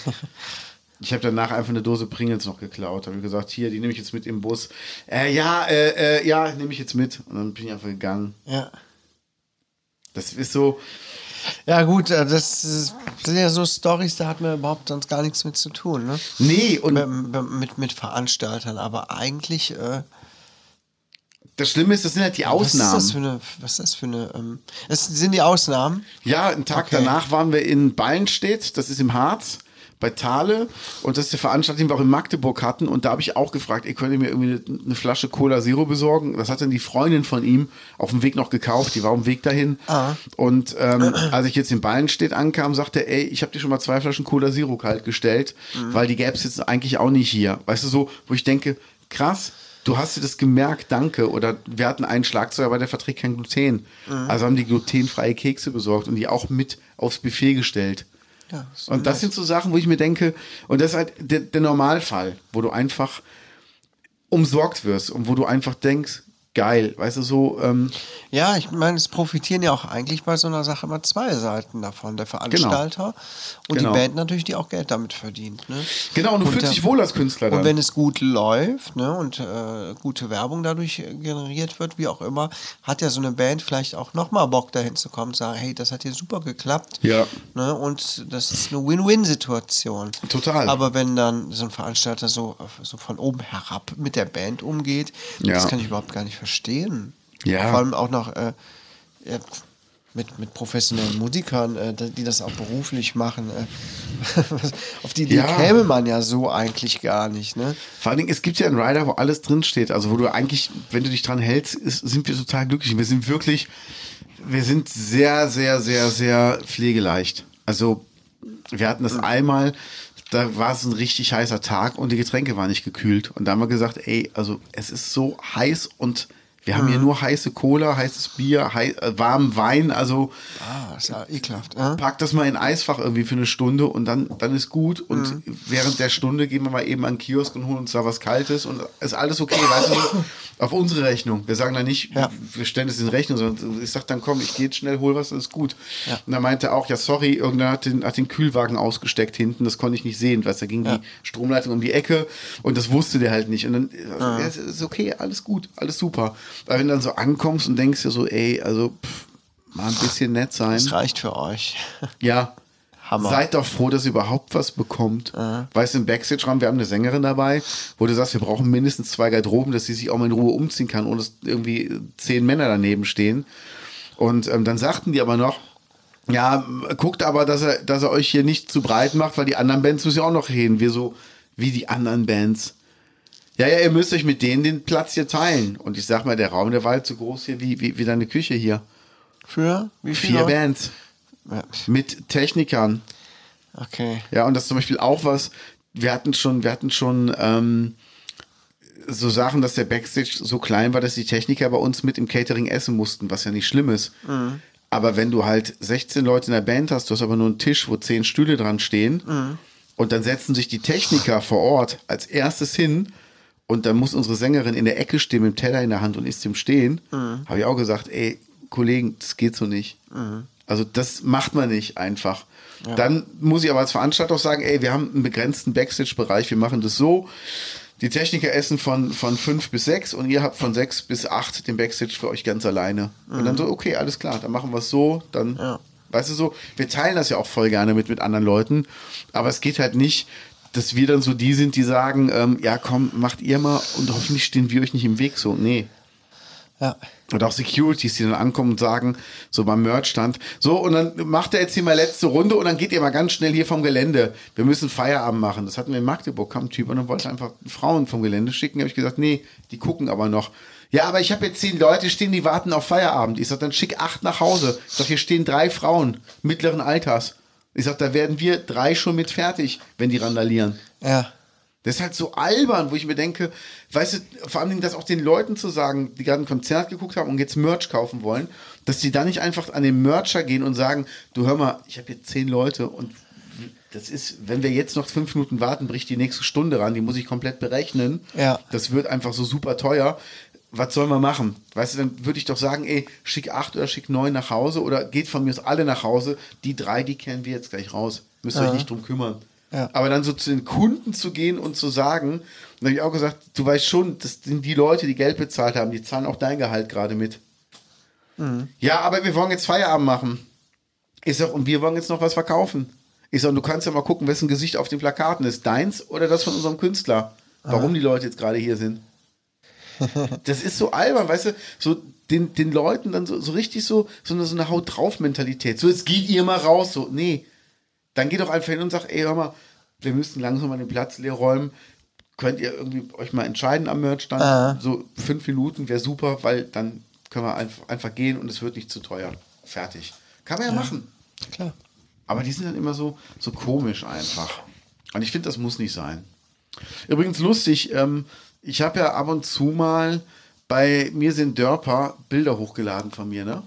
ich habe danach einfach eine Dose Pringles noch geklaut. Habe gesagt, hier, die nehme ich jetzt mit im Bus. Äh, ja, äh, äh, ja, nehme ich jetzt mit. Und dann bin ich einfach gegangen. Ja. Das ist so, Ja, gut, äh, das sind ja so Stories, da hat man überhaupt sonst gar nichts mit zu tun, ne? nee, und Mit, mit, mit Veranstaltern, aber eigentlich, äh, das Schlimme ist, das sind halt die Was ist Ausnahmen. das für eine, was ist das für eine, ähm, es sind die Ausnahmen? Ja, einen Tag Okay. danach waren wir in Ballenstedt, das ist im Harz, bei Thale. Und das ist die Veranstaltung, die wir auch in Magdeburg hatten. Und da habe ich auch gefragt, ihr könnt mir irgendwie eine, eine Flasche Cola Zero besorgen. Das hat dann die Freundin von ihm auf dem Weg noch gekauft. Die war auf dem Weg dahin. Ah. Und ähm, als ich jetzt in Ballenstedt ankam, sagte er, ey, ich habe dir schon mal zwei Flaschen Cola Zero kalt gestellt, Mhm. weil die gäbe es jetzt eigentlich auch nicht hier. Weißt du, so, wo ich denke, krass, du hast dir das gemerkt, danke. Oder wir hatten einen Schlagzeuger, aber der verträgt kein Gluten. Mhm. Also haben die glutenfreie Kekse besorgt und die auch mit aufs Buffet gestellt. Ja, ist Und das sind so Sachen, wo ich mir denke, und das ist halt der, der Normalfall, wo du einfach umsorgt wirst und wo du einfach denkst, geil, weißt du, so, ähm, Ja, ich meine, es profitieren ja auch eigentlich bei so einer Sache immer zwei Seiten davon. Der Veranstalter und Genau. die Band natürlich, die auch Geld damit verdient. Ne? genau, und du Und fühlst der- dich wohl als Künstler dann. Und wenn es gut läuft ne, und äh, gute Werbung dadurch äh, generiert wird, wie auch immer, hat ja so eine Band vielleicht auch nochmal Bock dahin zu kommen und sagen, hey, das hat hier super geklappt. Ja. Ne, und das ist eine Win-Win-Situation. Total. Aber wenn dann so ein Veranstalter so, so von oben herab mit der Band umgeht, Ja. das kann ich überhaupt gar nicht verstehen. Ja. Vor allem auch noch äh, ja, mit, mit professionellen Musikern, äh, die das auch beruflich machen. Äh, auf die Idee Ja. käme man ja so eigentlich gar nicht. Ne? Vor allen Dingen, es gibt ja einen Rider, wo alles drinsteht. Also, wo du eigentlich, wenn du dich dran hältst, ist, sind wir total glücklich. Wir sind wirklich, wir sind sehr, sehr, sehr, sehr pflegeleicht. Also, wir hatten das einmal, da war es ein richtig heißer Tag und die Getränke waren nicht gekühlt. Und da haben wir gesagt, ey, also, es ist so heiß und wir haben hier nur heiße Cola, heißes Bier, hei äh, warmen Wein. Also, Ah, ist ja ekelhaft. Äh? pack das mal in Eisfach irgendwie für eine Stunde und dann, dann ist gut. Und während der Stunde gehen wir mal eben an den Kiosk und holen uns da was Kaltes und ist alles okay, weißt du, auf unsere Rechnung. Wir sagen dann nicht, Ja. wir stellen es in Rechnung, sondern ich sag dann, komm, ich gehe jetzt schnell, hol was, das ist gut. Ja. Und dann meinte er auch, ja, sorry, irgendwer hat den, hat den Kühlwagen ausgesteckt hinten, das konnte ich nicht sehen, weißt du, da ging Ja. die Stromleitung um die Ecke und das wusste der halt nicht. Und dann, Ah. ja, es ist okay, alles gut, alles super. Aber wenn du dann so ankommst und denkst dir so, ey, also, pff, mal ein bisschen nett sein. Das reicht für euch. Ja. Hammer. Seid doch froh, dass ihr überhaupt was bekommt. Weißt du, im Backstage-Raum, wir haben eine Sängerin dabei, wo du sagst, wir brauchen mindestens zwei Garderoben, dass sie sich auch mal in Ruhe umziehen kann, ohne dass irgendwie zehn Männer daneben stehen. Und ähm, dann sagten die aber noch, ja, guckt aber, dass er, dass er euch hier nicht zu breit macht, weil die anderen Bands müssen ja auch noch reden. Wir so, wie die anderen Bands. Ja, ja, ihr müsst euch mit denen den Platz hier teilen. Und ich sag mal, der Raum, der war halt so groß hier wie, wie, wie deine Küche hier. Für wie viele? Vier Bands. Ja. Mit Technikern. Okay. Ja, und das ist zum Beispiel auch was, wir hatten schon, wir hatten schon ähm, so Sachen, dass der Backstage so klein war, dass die Techniker bei uns mit im Catering essen mussten, was ja nicht schlimm ist. Aber wenn du halt 16 Leute in der Band hast, du hast aber nur einen Tisch, wo 10 Stühle dran stehen und dann setzen sich die Techniker vor Ort als erstes hin und dann muss unsere Sängerin in der Ecke stehen mit dem Teller in der Hand und ist im Stehen, habe ich auch gesagt, ey, Kollegen, das geht so nicht. Also das macht man nicht einfach. Dann muss ich aber als Veranstalter auch sagen, ey, wir haben einen begrenzten Backstage-Bereich, wir machen das so. Die Techniker essen von, von fünf bis sechs und ihr habt von sechs bis acht den Backstage für euch ganz alleine. Und dann so, okay, alles klar, dann machen wir es so, dann, Ja. weißt du so, wir teilen das ja auch voll gerne mit, mit anderen Leuten, aber es geht halt nicht, dass wir dann so die sind, die sagen, ähm, ja komm, macht ihr mal und hoffentlich stehen wir euch nicht im Weg, so, nee. Ja. Und auch Securities, die dann ankommen und sagen, so beim Merchstand, so, und dann macht er jetzt hier mal letzte Runde und dann geht ihr mal ganz schnell hier vom Gelände. Wir müssen Feierabend machen. Das hatten wir in Magdeburg, kam ein Typ und dann wollte einfach Frauen vom Gelände schicken. Da habe ich gesagt, nee, die gucken aber noch. Ja, aber ich habe jetzt zehn Leute stehen, die warten auf Feierabend. Ich sage, dann schick acht nach Hause. Ich sage, hier stehen drei Frauen mittleren Alters. Ich sage, da werden wir drei schon mit fertig, wenn die randalieren. Ja. Das ist halt so albern, wo ich mir denke, weißt du, vor allem das auch den Leuten zu sagen, die gerade ein Konzert geguckt haben und jetzt Merch kaufen wollen, dass die da nicht einfach an den Mercher gehen und sagen, du hör mal, ich habe jetzt zehn Leute und das ist, wenn wir jetzt noch fünf Minuten warten, bricht die nächste Stunde ran, die muss ich komplett berechnen. Ja. Das wird einfach so super teuer. Was soll man machen? Weißt du, dann würde ich doch sagen, ey, schick acht oder schick neun nach Hause oder geht von mir aus alle nach Hause. Die drei, die kennen wir jetzt gleich raus. Müsst ihr euch nicht drum kümmern. Ja. Aber dann so zu den Kunden zu gehen und zu sagen, da habe ich auch gesagt, du weißt schon, das sind die Leute, die Geld bezahlt haben, die zahlen auch dein Gehalt gerade mit. Ja, aber wir wollen jetzt Feierabend machen. Ich sag, und wir wollen jetzt noch was verkaufen. Ich sag, du kannst ja mal gucken, wessen Gesicht auf den Plakaten ist. Deins oder das von unserem Künstler? Warum die Leute jetzt gerade hier sind. Das ist so albern, weißt du, so den, den Leuten dann so, so richtig so, so eine, so eine Haut drauf Mentalität. So, jetzt geht ihr mal raus. So, nee. Dann geht doch einfach hin und sagt, ey, hör mal, wir müssten langsam mal den Platz leer räumen. Könnt ihr irgendwie euch mal entscheiden am Merchstand? Ah. So fünf Minuten wäre super, weil dann können wir einfach, einfach gehen und es wird nicht zu teuer. Fertig. Kann man ja, machen. Klar. Aber die sind dann immer so, so komisch einfach. Und ich finde, das muss nicht sein. Übrigens lustig, ähm, ich habe ja ab und zu mal bei mir sind Dörper Bilder hochgeladen von mir, ne?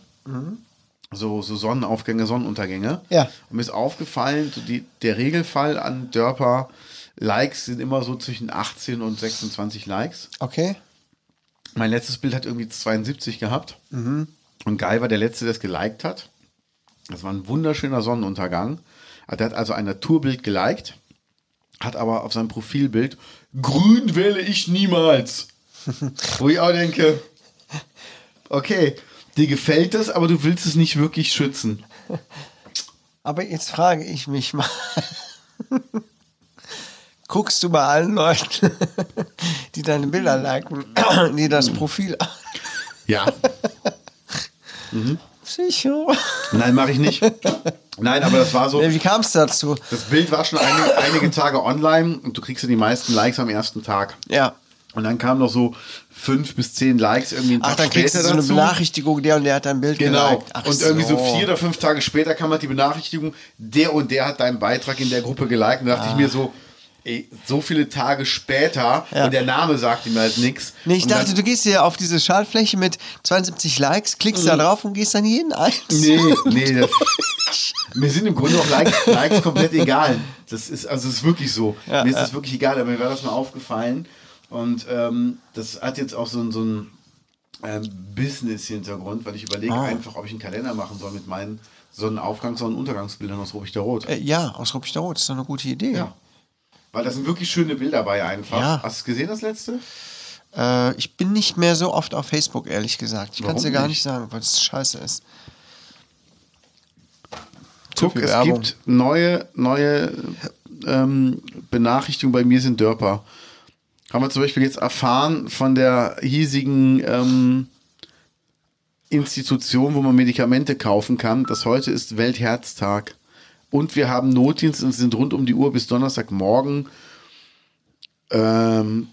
So, so Sonnenaufgänge, Sonnenuntergänge. Ja. Und mir ist aufgefallen, so die, der Regelfall an Dörper Likes sind immer so zwischen 18 und 26 Likes. Okay. Mein letztes Bild hat irgendwie 72 gehabt. Und Guy war der Letzte, der es geliked hat. Das war ein wunderschöner Sonnenuntergang. Der hat also ein Naturbild geliked, hat aber auf seinem Profilbild Grün wähle ich niemals. Wo ich auch denke, okay, dir gefällt das, aber du willst es nicht wirklich schützen. Aber jetzt frage ich mich mal. Guckst du bei allen Leuten, die deine Bilder liken, die das Profil. Ja, Psycho. nein, mache ich nicht. Nein, aber das war so. Wie kam es dazu? Das Bild war schon einige, einige Tage online und du kriegst ja die meisten Likes am ersten Tag. Ja. Und dann kamen noch so fünf bis zehn Likes irgendwie einen Ach, Tag dann kriegst du so eine dazu. Benachrichtigung, der und der hat dein Bild Genau. und irgendwie so vier oder fünf Tage später kam halt die Benachrichtigung, der und der hat deinen Beitrag in der Gruppe geliked. Und da dachte ich mir so, ey, so viele Tage später. Ja. und der Name sagte mir halt nichts. Nee, ich Und dachte, du gehst hier auf diese Schaltfläche mit 72 Likes, klickst da drauf und gehst dann jeden ein. Nee, nee, das, mir sind im Grunde auch Likes, Likes komplett egal. Das ist, also es ist wirklich so. Ja, mir ist ja. das wirklich egal, aber mir war das mal aufgefallen. Und ähm, das hat jetzt auch so, ein- so einen ähm, Business-Hintergrund, weil ich überlege Ah. einfach, ob ich einen Kalender machen soll mit meinen Sonnenaufgangs- und Sonnenuntergangsbildern aus Rubik der Rot. Äh, ja, aus Ruppichter Rot, ist doch eine gute Idee. Ja. Weil das sind wirklich schöne Bilder bei einfach. Ja. Hast du es gesehen, das letzte? Äh, ich bin nicht mehr so oft auf Facebook, ehrlich gesagt. Ich kann es dir gar nicht? nicht sagen, weil es scheiße ist. Guck, es Werbung. gibt neue, neue ähm, Benachrichtigungen bei mir sind Dörper. Haben wir zum Beispiel jetzt erfahren von der hiesigen ähm, Institution, wo man Medikamente kaufen kann, dass heute ist Weltherztag. Und wir haben Notdienst und sind rund um die Uhr bis Donnerstagmorgen. Ähm,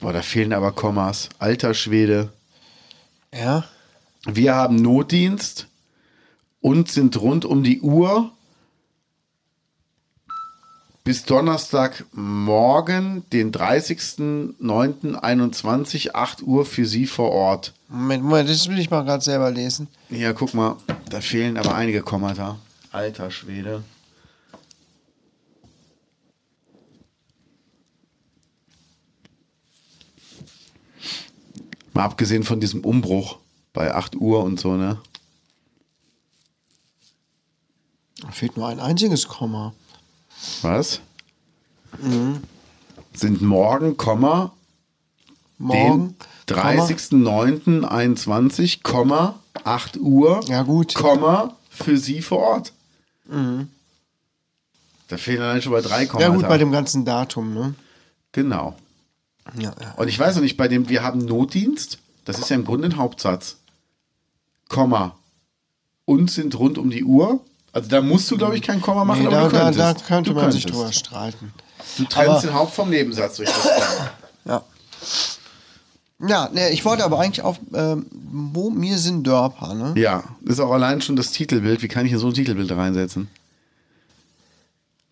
boah, da fehlen aber Kommas. Alter Schwede. Ja. Wir haben Notdienst und sind rund um die Uhr bis Donnerstagmorgen, den 30.09.21, 8 Uhr für Sie vor Ort. Moment, Moment, das will ich mal gerade selber lesen. Ja, guck mal, da fehlen aber einige Kommata. Alter Schwede. Mal abgesehen von diesem Umbruch bei 8 Uhr und so, ne? Da fehlt nur ein einziges Komma. Was? Sind morgen, Komma, Morgen. den 30.09.21, Komma, 8 Uhr, Ja, gut. Komma, für Sie vor Ort. Da fehlen allein schon bei drei Komma. Ja, gut, bei dem ganzen Datum, ne? Genau. Ja, ja. Und ich weiß noch nicht, bei dem, wir haben Notdienst, das ist ja im Grunde ein Hauptsatz. Komma. Und sind rund um die Uhr. Also da musst du, glaube ich, kein Komma machen, Nee, da, da, da könnte du man sich drüber streiten. Du trennst Aber- den Haupt vom Nebensatz durch das Komma. Ja. Ja, ne, ich wollte aber eigentlich auf ähm, Wo mir sind Dörper, ne? Ja, das ist auch allein schon das Titelbild. Wie kann ich in so ein Titelbild reinsetzen?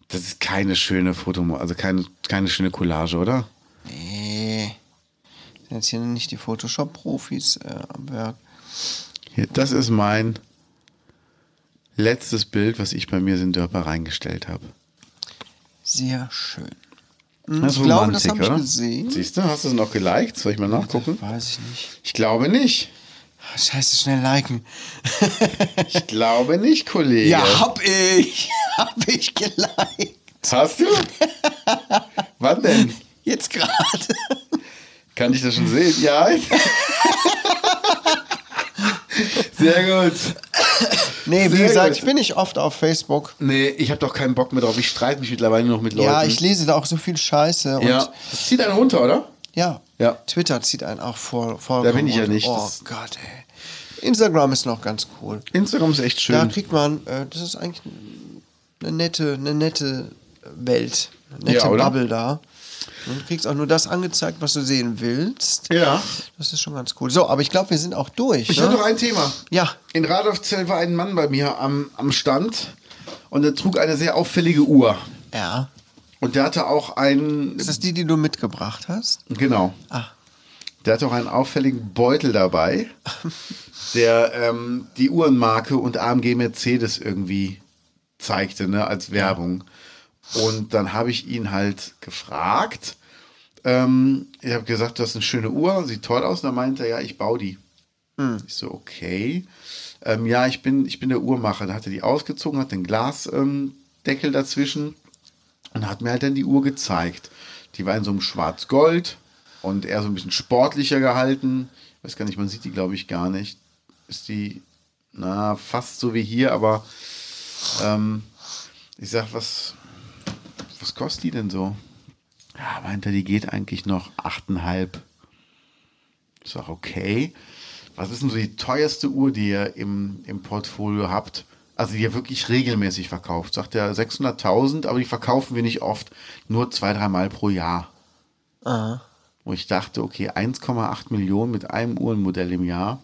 Das ist keine schöne Foto, also keine, keine schöne Collage, oder? Nee. Sind jetzt hier nicht die Photoshop-Profis äh, am Werk. Hier, das ist mein letztes Bild, was ich bei mir in Dörper reingestellt habe. Sehr schön. Das ist ich glaube, das habe ich gesehen. Siehst du, hast du es noch geliked? Soll ich mal nachgucken? Weiß ich nicht. Ich glaube nicht. Ah, Scheiße, schnell liken. Ich glaube nicht, Kollege. Ja, hab ich. hab ich geliked. Hast du? Wann denn? Jetzt gerade. Kann ich das schon sehen? Ja. Sehr gut. Nee, wie Sehr gesagt, gut. ich bin nicht oft auf Facebook. Nee, ich habe doch keinen Bock mehr drauf. Ich streite mich mittlerweile nur noch mit Leuten. Ja, ich lese da auch so viel Scheiße. Und Ja. Das zieht einen runter, oder? Ja. Ja. Twitter zieht einen auch voll, voll Da bin ich ja nicht. Oh Gott, ey. Instagram ist noch ganz cool. Instagram ist echt Da schön. kriegt man, äh, das ist eigentlich eine nette, eine nette Welt, eine nette Ja? Bubble da. Du kriegst auch nur das angezeigt, was du sehen willst. Ja. Das ist schon ganz cool. So, aber ich glaube, wir sind auch durch. Ich ne? habe noch ein Thema. Ja. In Radolfzell war ein Mann bei mir am, am Stand und er trug eine sehr auffällige Uhr. Ja. Und der hatte auch einen, Ist das die, die du mitgebracht hast? genau, Ah. der hatte auch einen auffälligen Beutel dabei, der ähm, die Uhrenmarke und AMG Mercedes irgendwie zeigte, ne, als Werbung. Und dann habe ich ihn halt gefragt. Ähm, ich habe gesagt, das ist eine schöne Uhr, sieht toll aus. Und dann meinte er, ja, ich baue die. Ich so, okay. Ähm, ja, ich bin, ich bin der Uhrmacher. Da hat er die ausgezogen, hat den Glasdeckel ähm, dazwischen und hat mir halt dann die Uhr gezeigt. Die war in so einem Schwarz-Gold und eher so ein bisschen sportlicher gehalten. Ich weiß gar nicht, man sieht die, glaube ich, gar nicht. Ist die, na, fast so wie hier, aber ähm, ich sag, was, was kostet die denn so? Ja, meint er, die geht eigentlich noch 8,5. Ich sag, okay. Was ist denn so die teuerste Uhr, die ihr im, im Portfolio habt? Also die ihr wirklich regelmäßig verkauft. Sagt er 600.000, aber die verkaufen wir nicht oft. Nur zwei, dreimal pro Jahr. Aha. Wo ich dachte, okay, 1,8 Millionen mit einem Uhrenmodell im Jahr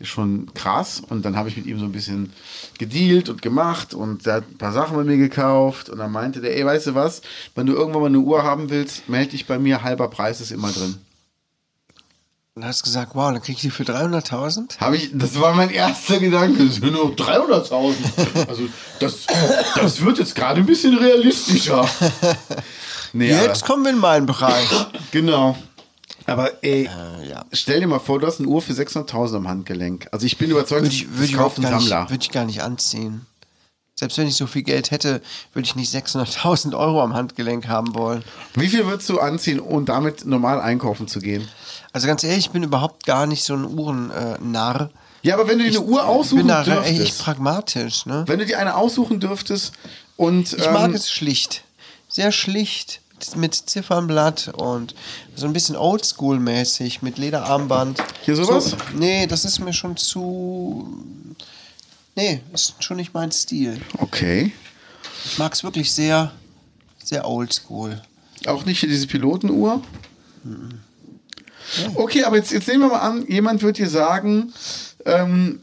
ist schon krass. Und dann habe ich mit ihm so ein bisschen gedealt und gemacht und er hat ein paar Sachen bei mir gekauft. Und dann meinte der, ey, weißt du was, wenn du irgendwann mal eine Uhr haben willst, melde dich bei mir, halber Preis ist immer drin. Und hast gesagt, wow, dann krieg ich die für 300.000? Habe ich, das war mein erster Gedanke. Das sind nur 300.000. Also, das, das wird jetzt gerade ein bisschen realistischer. Nee, Jetzt kommen wir in meinen Bereich. genau. Aber ey, Äh, ja. stell dir mal vor, du hast eine Uhr für 600.000 am Handgelenk. Also, ich bin überzeugt, Würde ich, würde ich, kauft überhaupt ein gar nicht, Sammler. würde ich gar nicht anziehen. Selbst wenn ich so viel Geld hätte, würde ich nicht 600.000 Euro am Handgelenk haben wollen. Wie viel würdest du anziehen, um damit normal einkaufen zu gehen? Also ganz ehrlich, ich bin überhaupt gar nicht so ein Uhrennarr. Ja, aber wenn du dir eine Uhr Ich aussuchen bin da echt dürftest, pragmatisch. Ne? wenn du dir eine aussuchen dürftest und Ich mag ähm, es schlicht. Sehr schlicht. Mit Ziffernblatt und so ein bisschen oldschool-mäßig mit Lederarmband. Hier sowas? So, nee, das ist mir schon zu. Nee, ist schon nicht mein Stil. okay, Ich mag es wirklich sehr, sehr oldschool. auch nicht hier diese Pilotenuhr. Okay, aber jetzt, jetzt nehmen wir mal an, jemand wird dir sagen, ähm,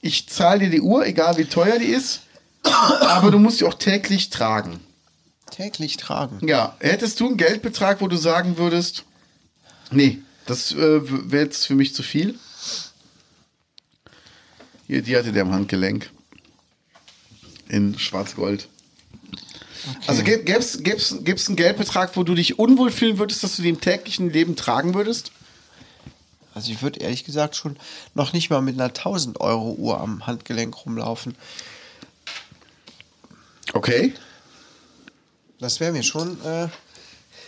ich zahle dir die Uhr, egal wie teuer die ist, aber du musst sie auch täglich tragen. Täglich tragen. Ja, hättest du einen Geldbetrag, wo du sagen würdest, nee, das äh, wäre jetzt für mich zu viel? Hier, die hatte der am Handgelenk. In Schwarz-Gold. Also gäbe es gäb's einen Geldbetrag, wo du dich unwohl fühlen würdest, dass du die im täglichen Leben tragen würdest? Also ich würde ehrlich gesagt schon noch nicht mal mit einer 1000 Euro Uhr am Handgelenk rumlaufen. Okay. Das wäre mir schon, äh,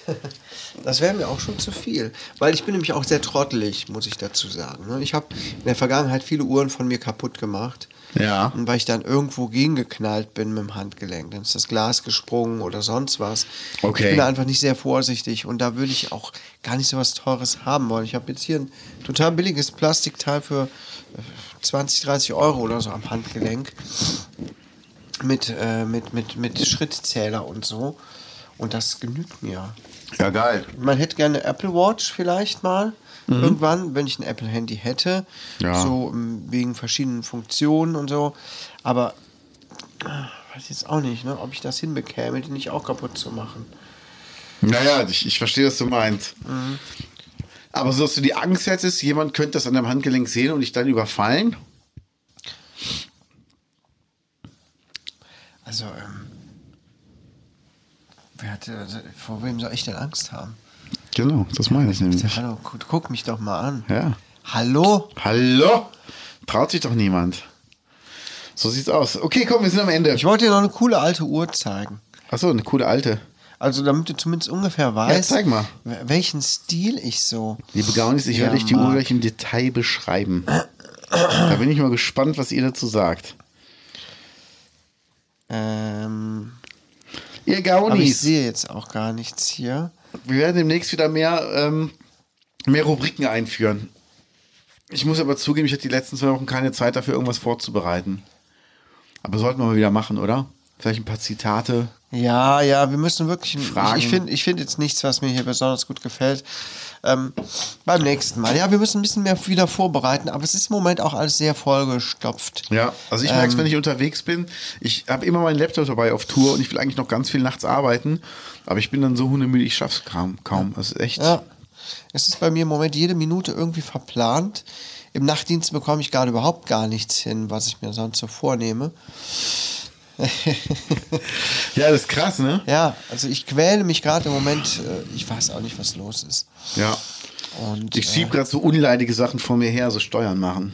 das wäre mir auch schon zu viel. Weil ich bin nämlich auch sehr trottelig, muss ich dazu sagen. ne? Ich habe in der Vergangenheit viele Uhren von mir kaputt gemacht. Ja. Und weil ich dann irgendwo gegengeknallt bin mit dem Handgelenk, dann ist das Glas gesprungen oder sonst was. Okay. Ich bin da einfach nicht sehr vorsichtig und da würde ich auch gar nicht so was Teures haben wollen. Ich habe jetzt hier ein total billiges Plastikteil für äh, 20, 30 Euro oder so am Handgelenk mit, äh, mit, mit, mit Schrittzähler und so. Und das genügt mir. Ja, geil. Man hätte gerne Apple Watch vielleicht mal. Irgendwann, wenn ich ein Apple-Handy hätte. Mhm. Ja. So ähm, wegen verschiedenen Funktionen und so. Aber äh, weiß jetzt auch nicht, ne, ob ich das hinbekäme, die nicht auch kaputt zu machen. Naja, ich, ich verstehe, was du meinst. Aber so, dass du die Angst hättest, jemand könnte das an deinem Handgelenk sehen und dich dann überfallen? Also, ähm, wer hatte, vor wem soll ich denn Angst haben? Genau, das meine ich nämlich. Hallo, gu- guck mich doch mal an. Ja. Hallo? Hallo? Traut sich doch niemand. So sieht's aus. Okay, komm, wir sind am Ende. Ich wollte dir noch eine coole alte Uhr zeigen. Achso, eine coole alte. Also, damit du zumindest ungefähr weißt, zeig mal. wel- welchen Stil ich so. Liebe Gaunis, ich Ja, werde euch die Uhr gleich im Detail beschreiben. Da bin ich mal gespannt, was ihr dazu sagt. Ähm, Ihr aber ich Gaunis, sehe jetzt auch gar nichts hier. wir werden demnächst wieder mehr, ähm, mehr Rubriken einführen. Ich muss aber zugeben, ich hatte die letzten zwei Wochen keine Zeit dafür, irgendwas vorzubereiten. Aber sollten wir mal wieder machen, oder? Vielleicht ein paar Zitate. Ja, ja, wir müssen wirklich. Fragen. Ich, ich finde ich find jetzt nichts, was mir hier besonders gut gefällt. Ähm, beim nächsten Mal. Ja, wir müssen ein bisschen mehr wieder vorbereiten, aber es ist im Moment auch alles sehr vollgestopft. Ja, also ich merke es, wenn ich unterwegs bin. Ich habe immer meinen Laptop dabei auf Tour und ich will eigentlich noch ganz viel nachts arbeiten. Aber ich bin dann so hundemüde, ich schaff's kaum. kaum. Das ist echt. Ja. Es ist bei mir im Moment jede Minute irgendwie verplant. Im Nachtdienst bekomme ich gerade überhaupt gar nichts hin, was ich mir sonst so vornehme. Ja, das ist krass, ne? Ja, also ich quäle mich gerade im Moment. Äh, ich weiß auch nicht, was los ist. Ja. Und Ich äh, schieb gerade so unleidige Sachen vor mir her, so Steuern machen.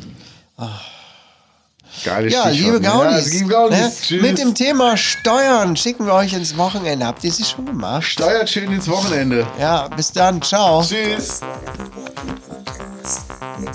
Geiles ja, Stichwort, liebe ne? Gaunis, Ja, liebe Gaunis. ne, mit dem Thema Steuern schicken wir euch ins Wochenende. Habt ihr sie schon gemacht? Steuert schön ins Wochenende. Ja, bis dann. Ciao. Tschüss. Mit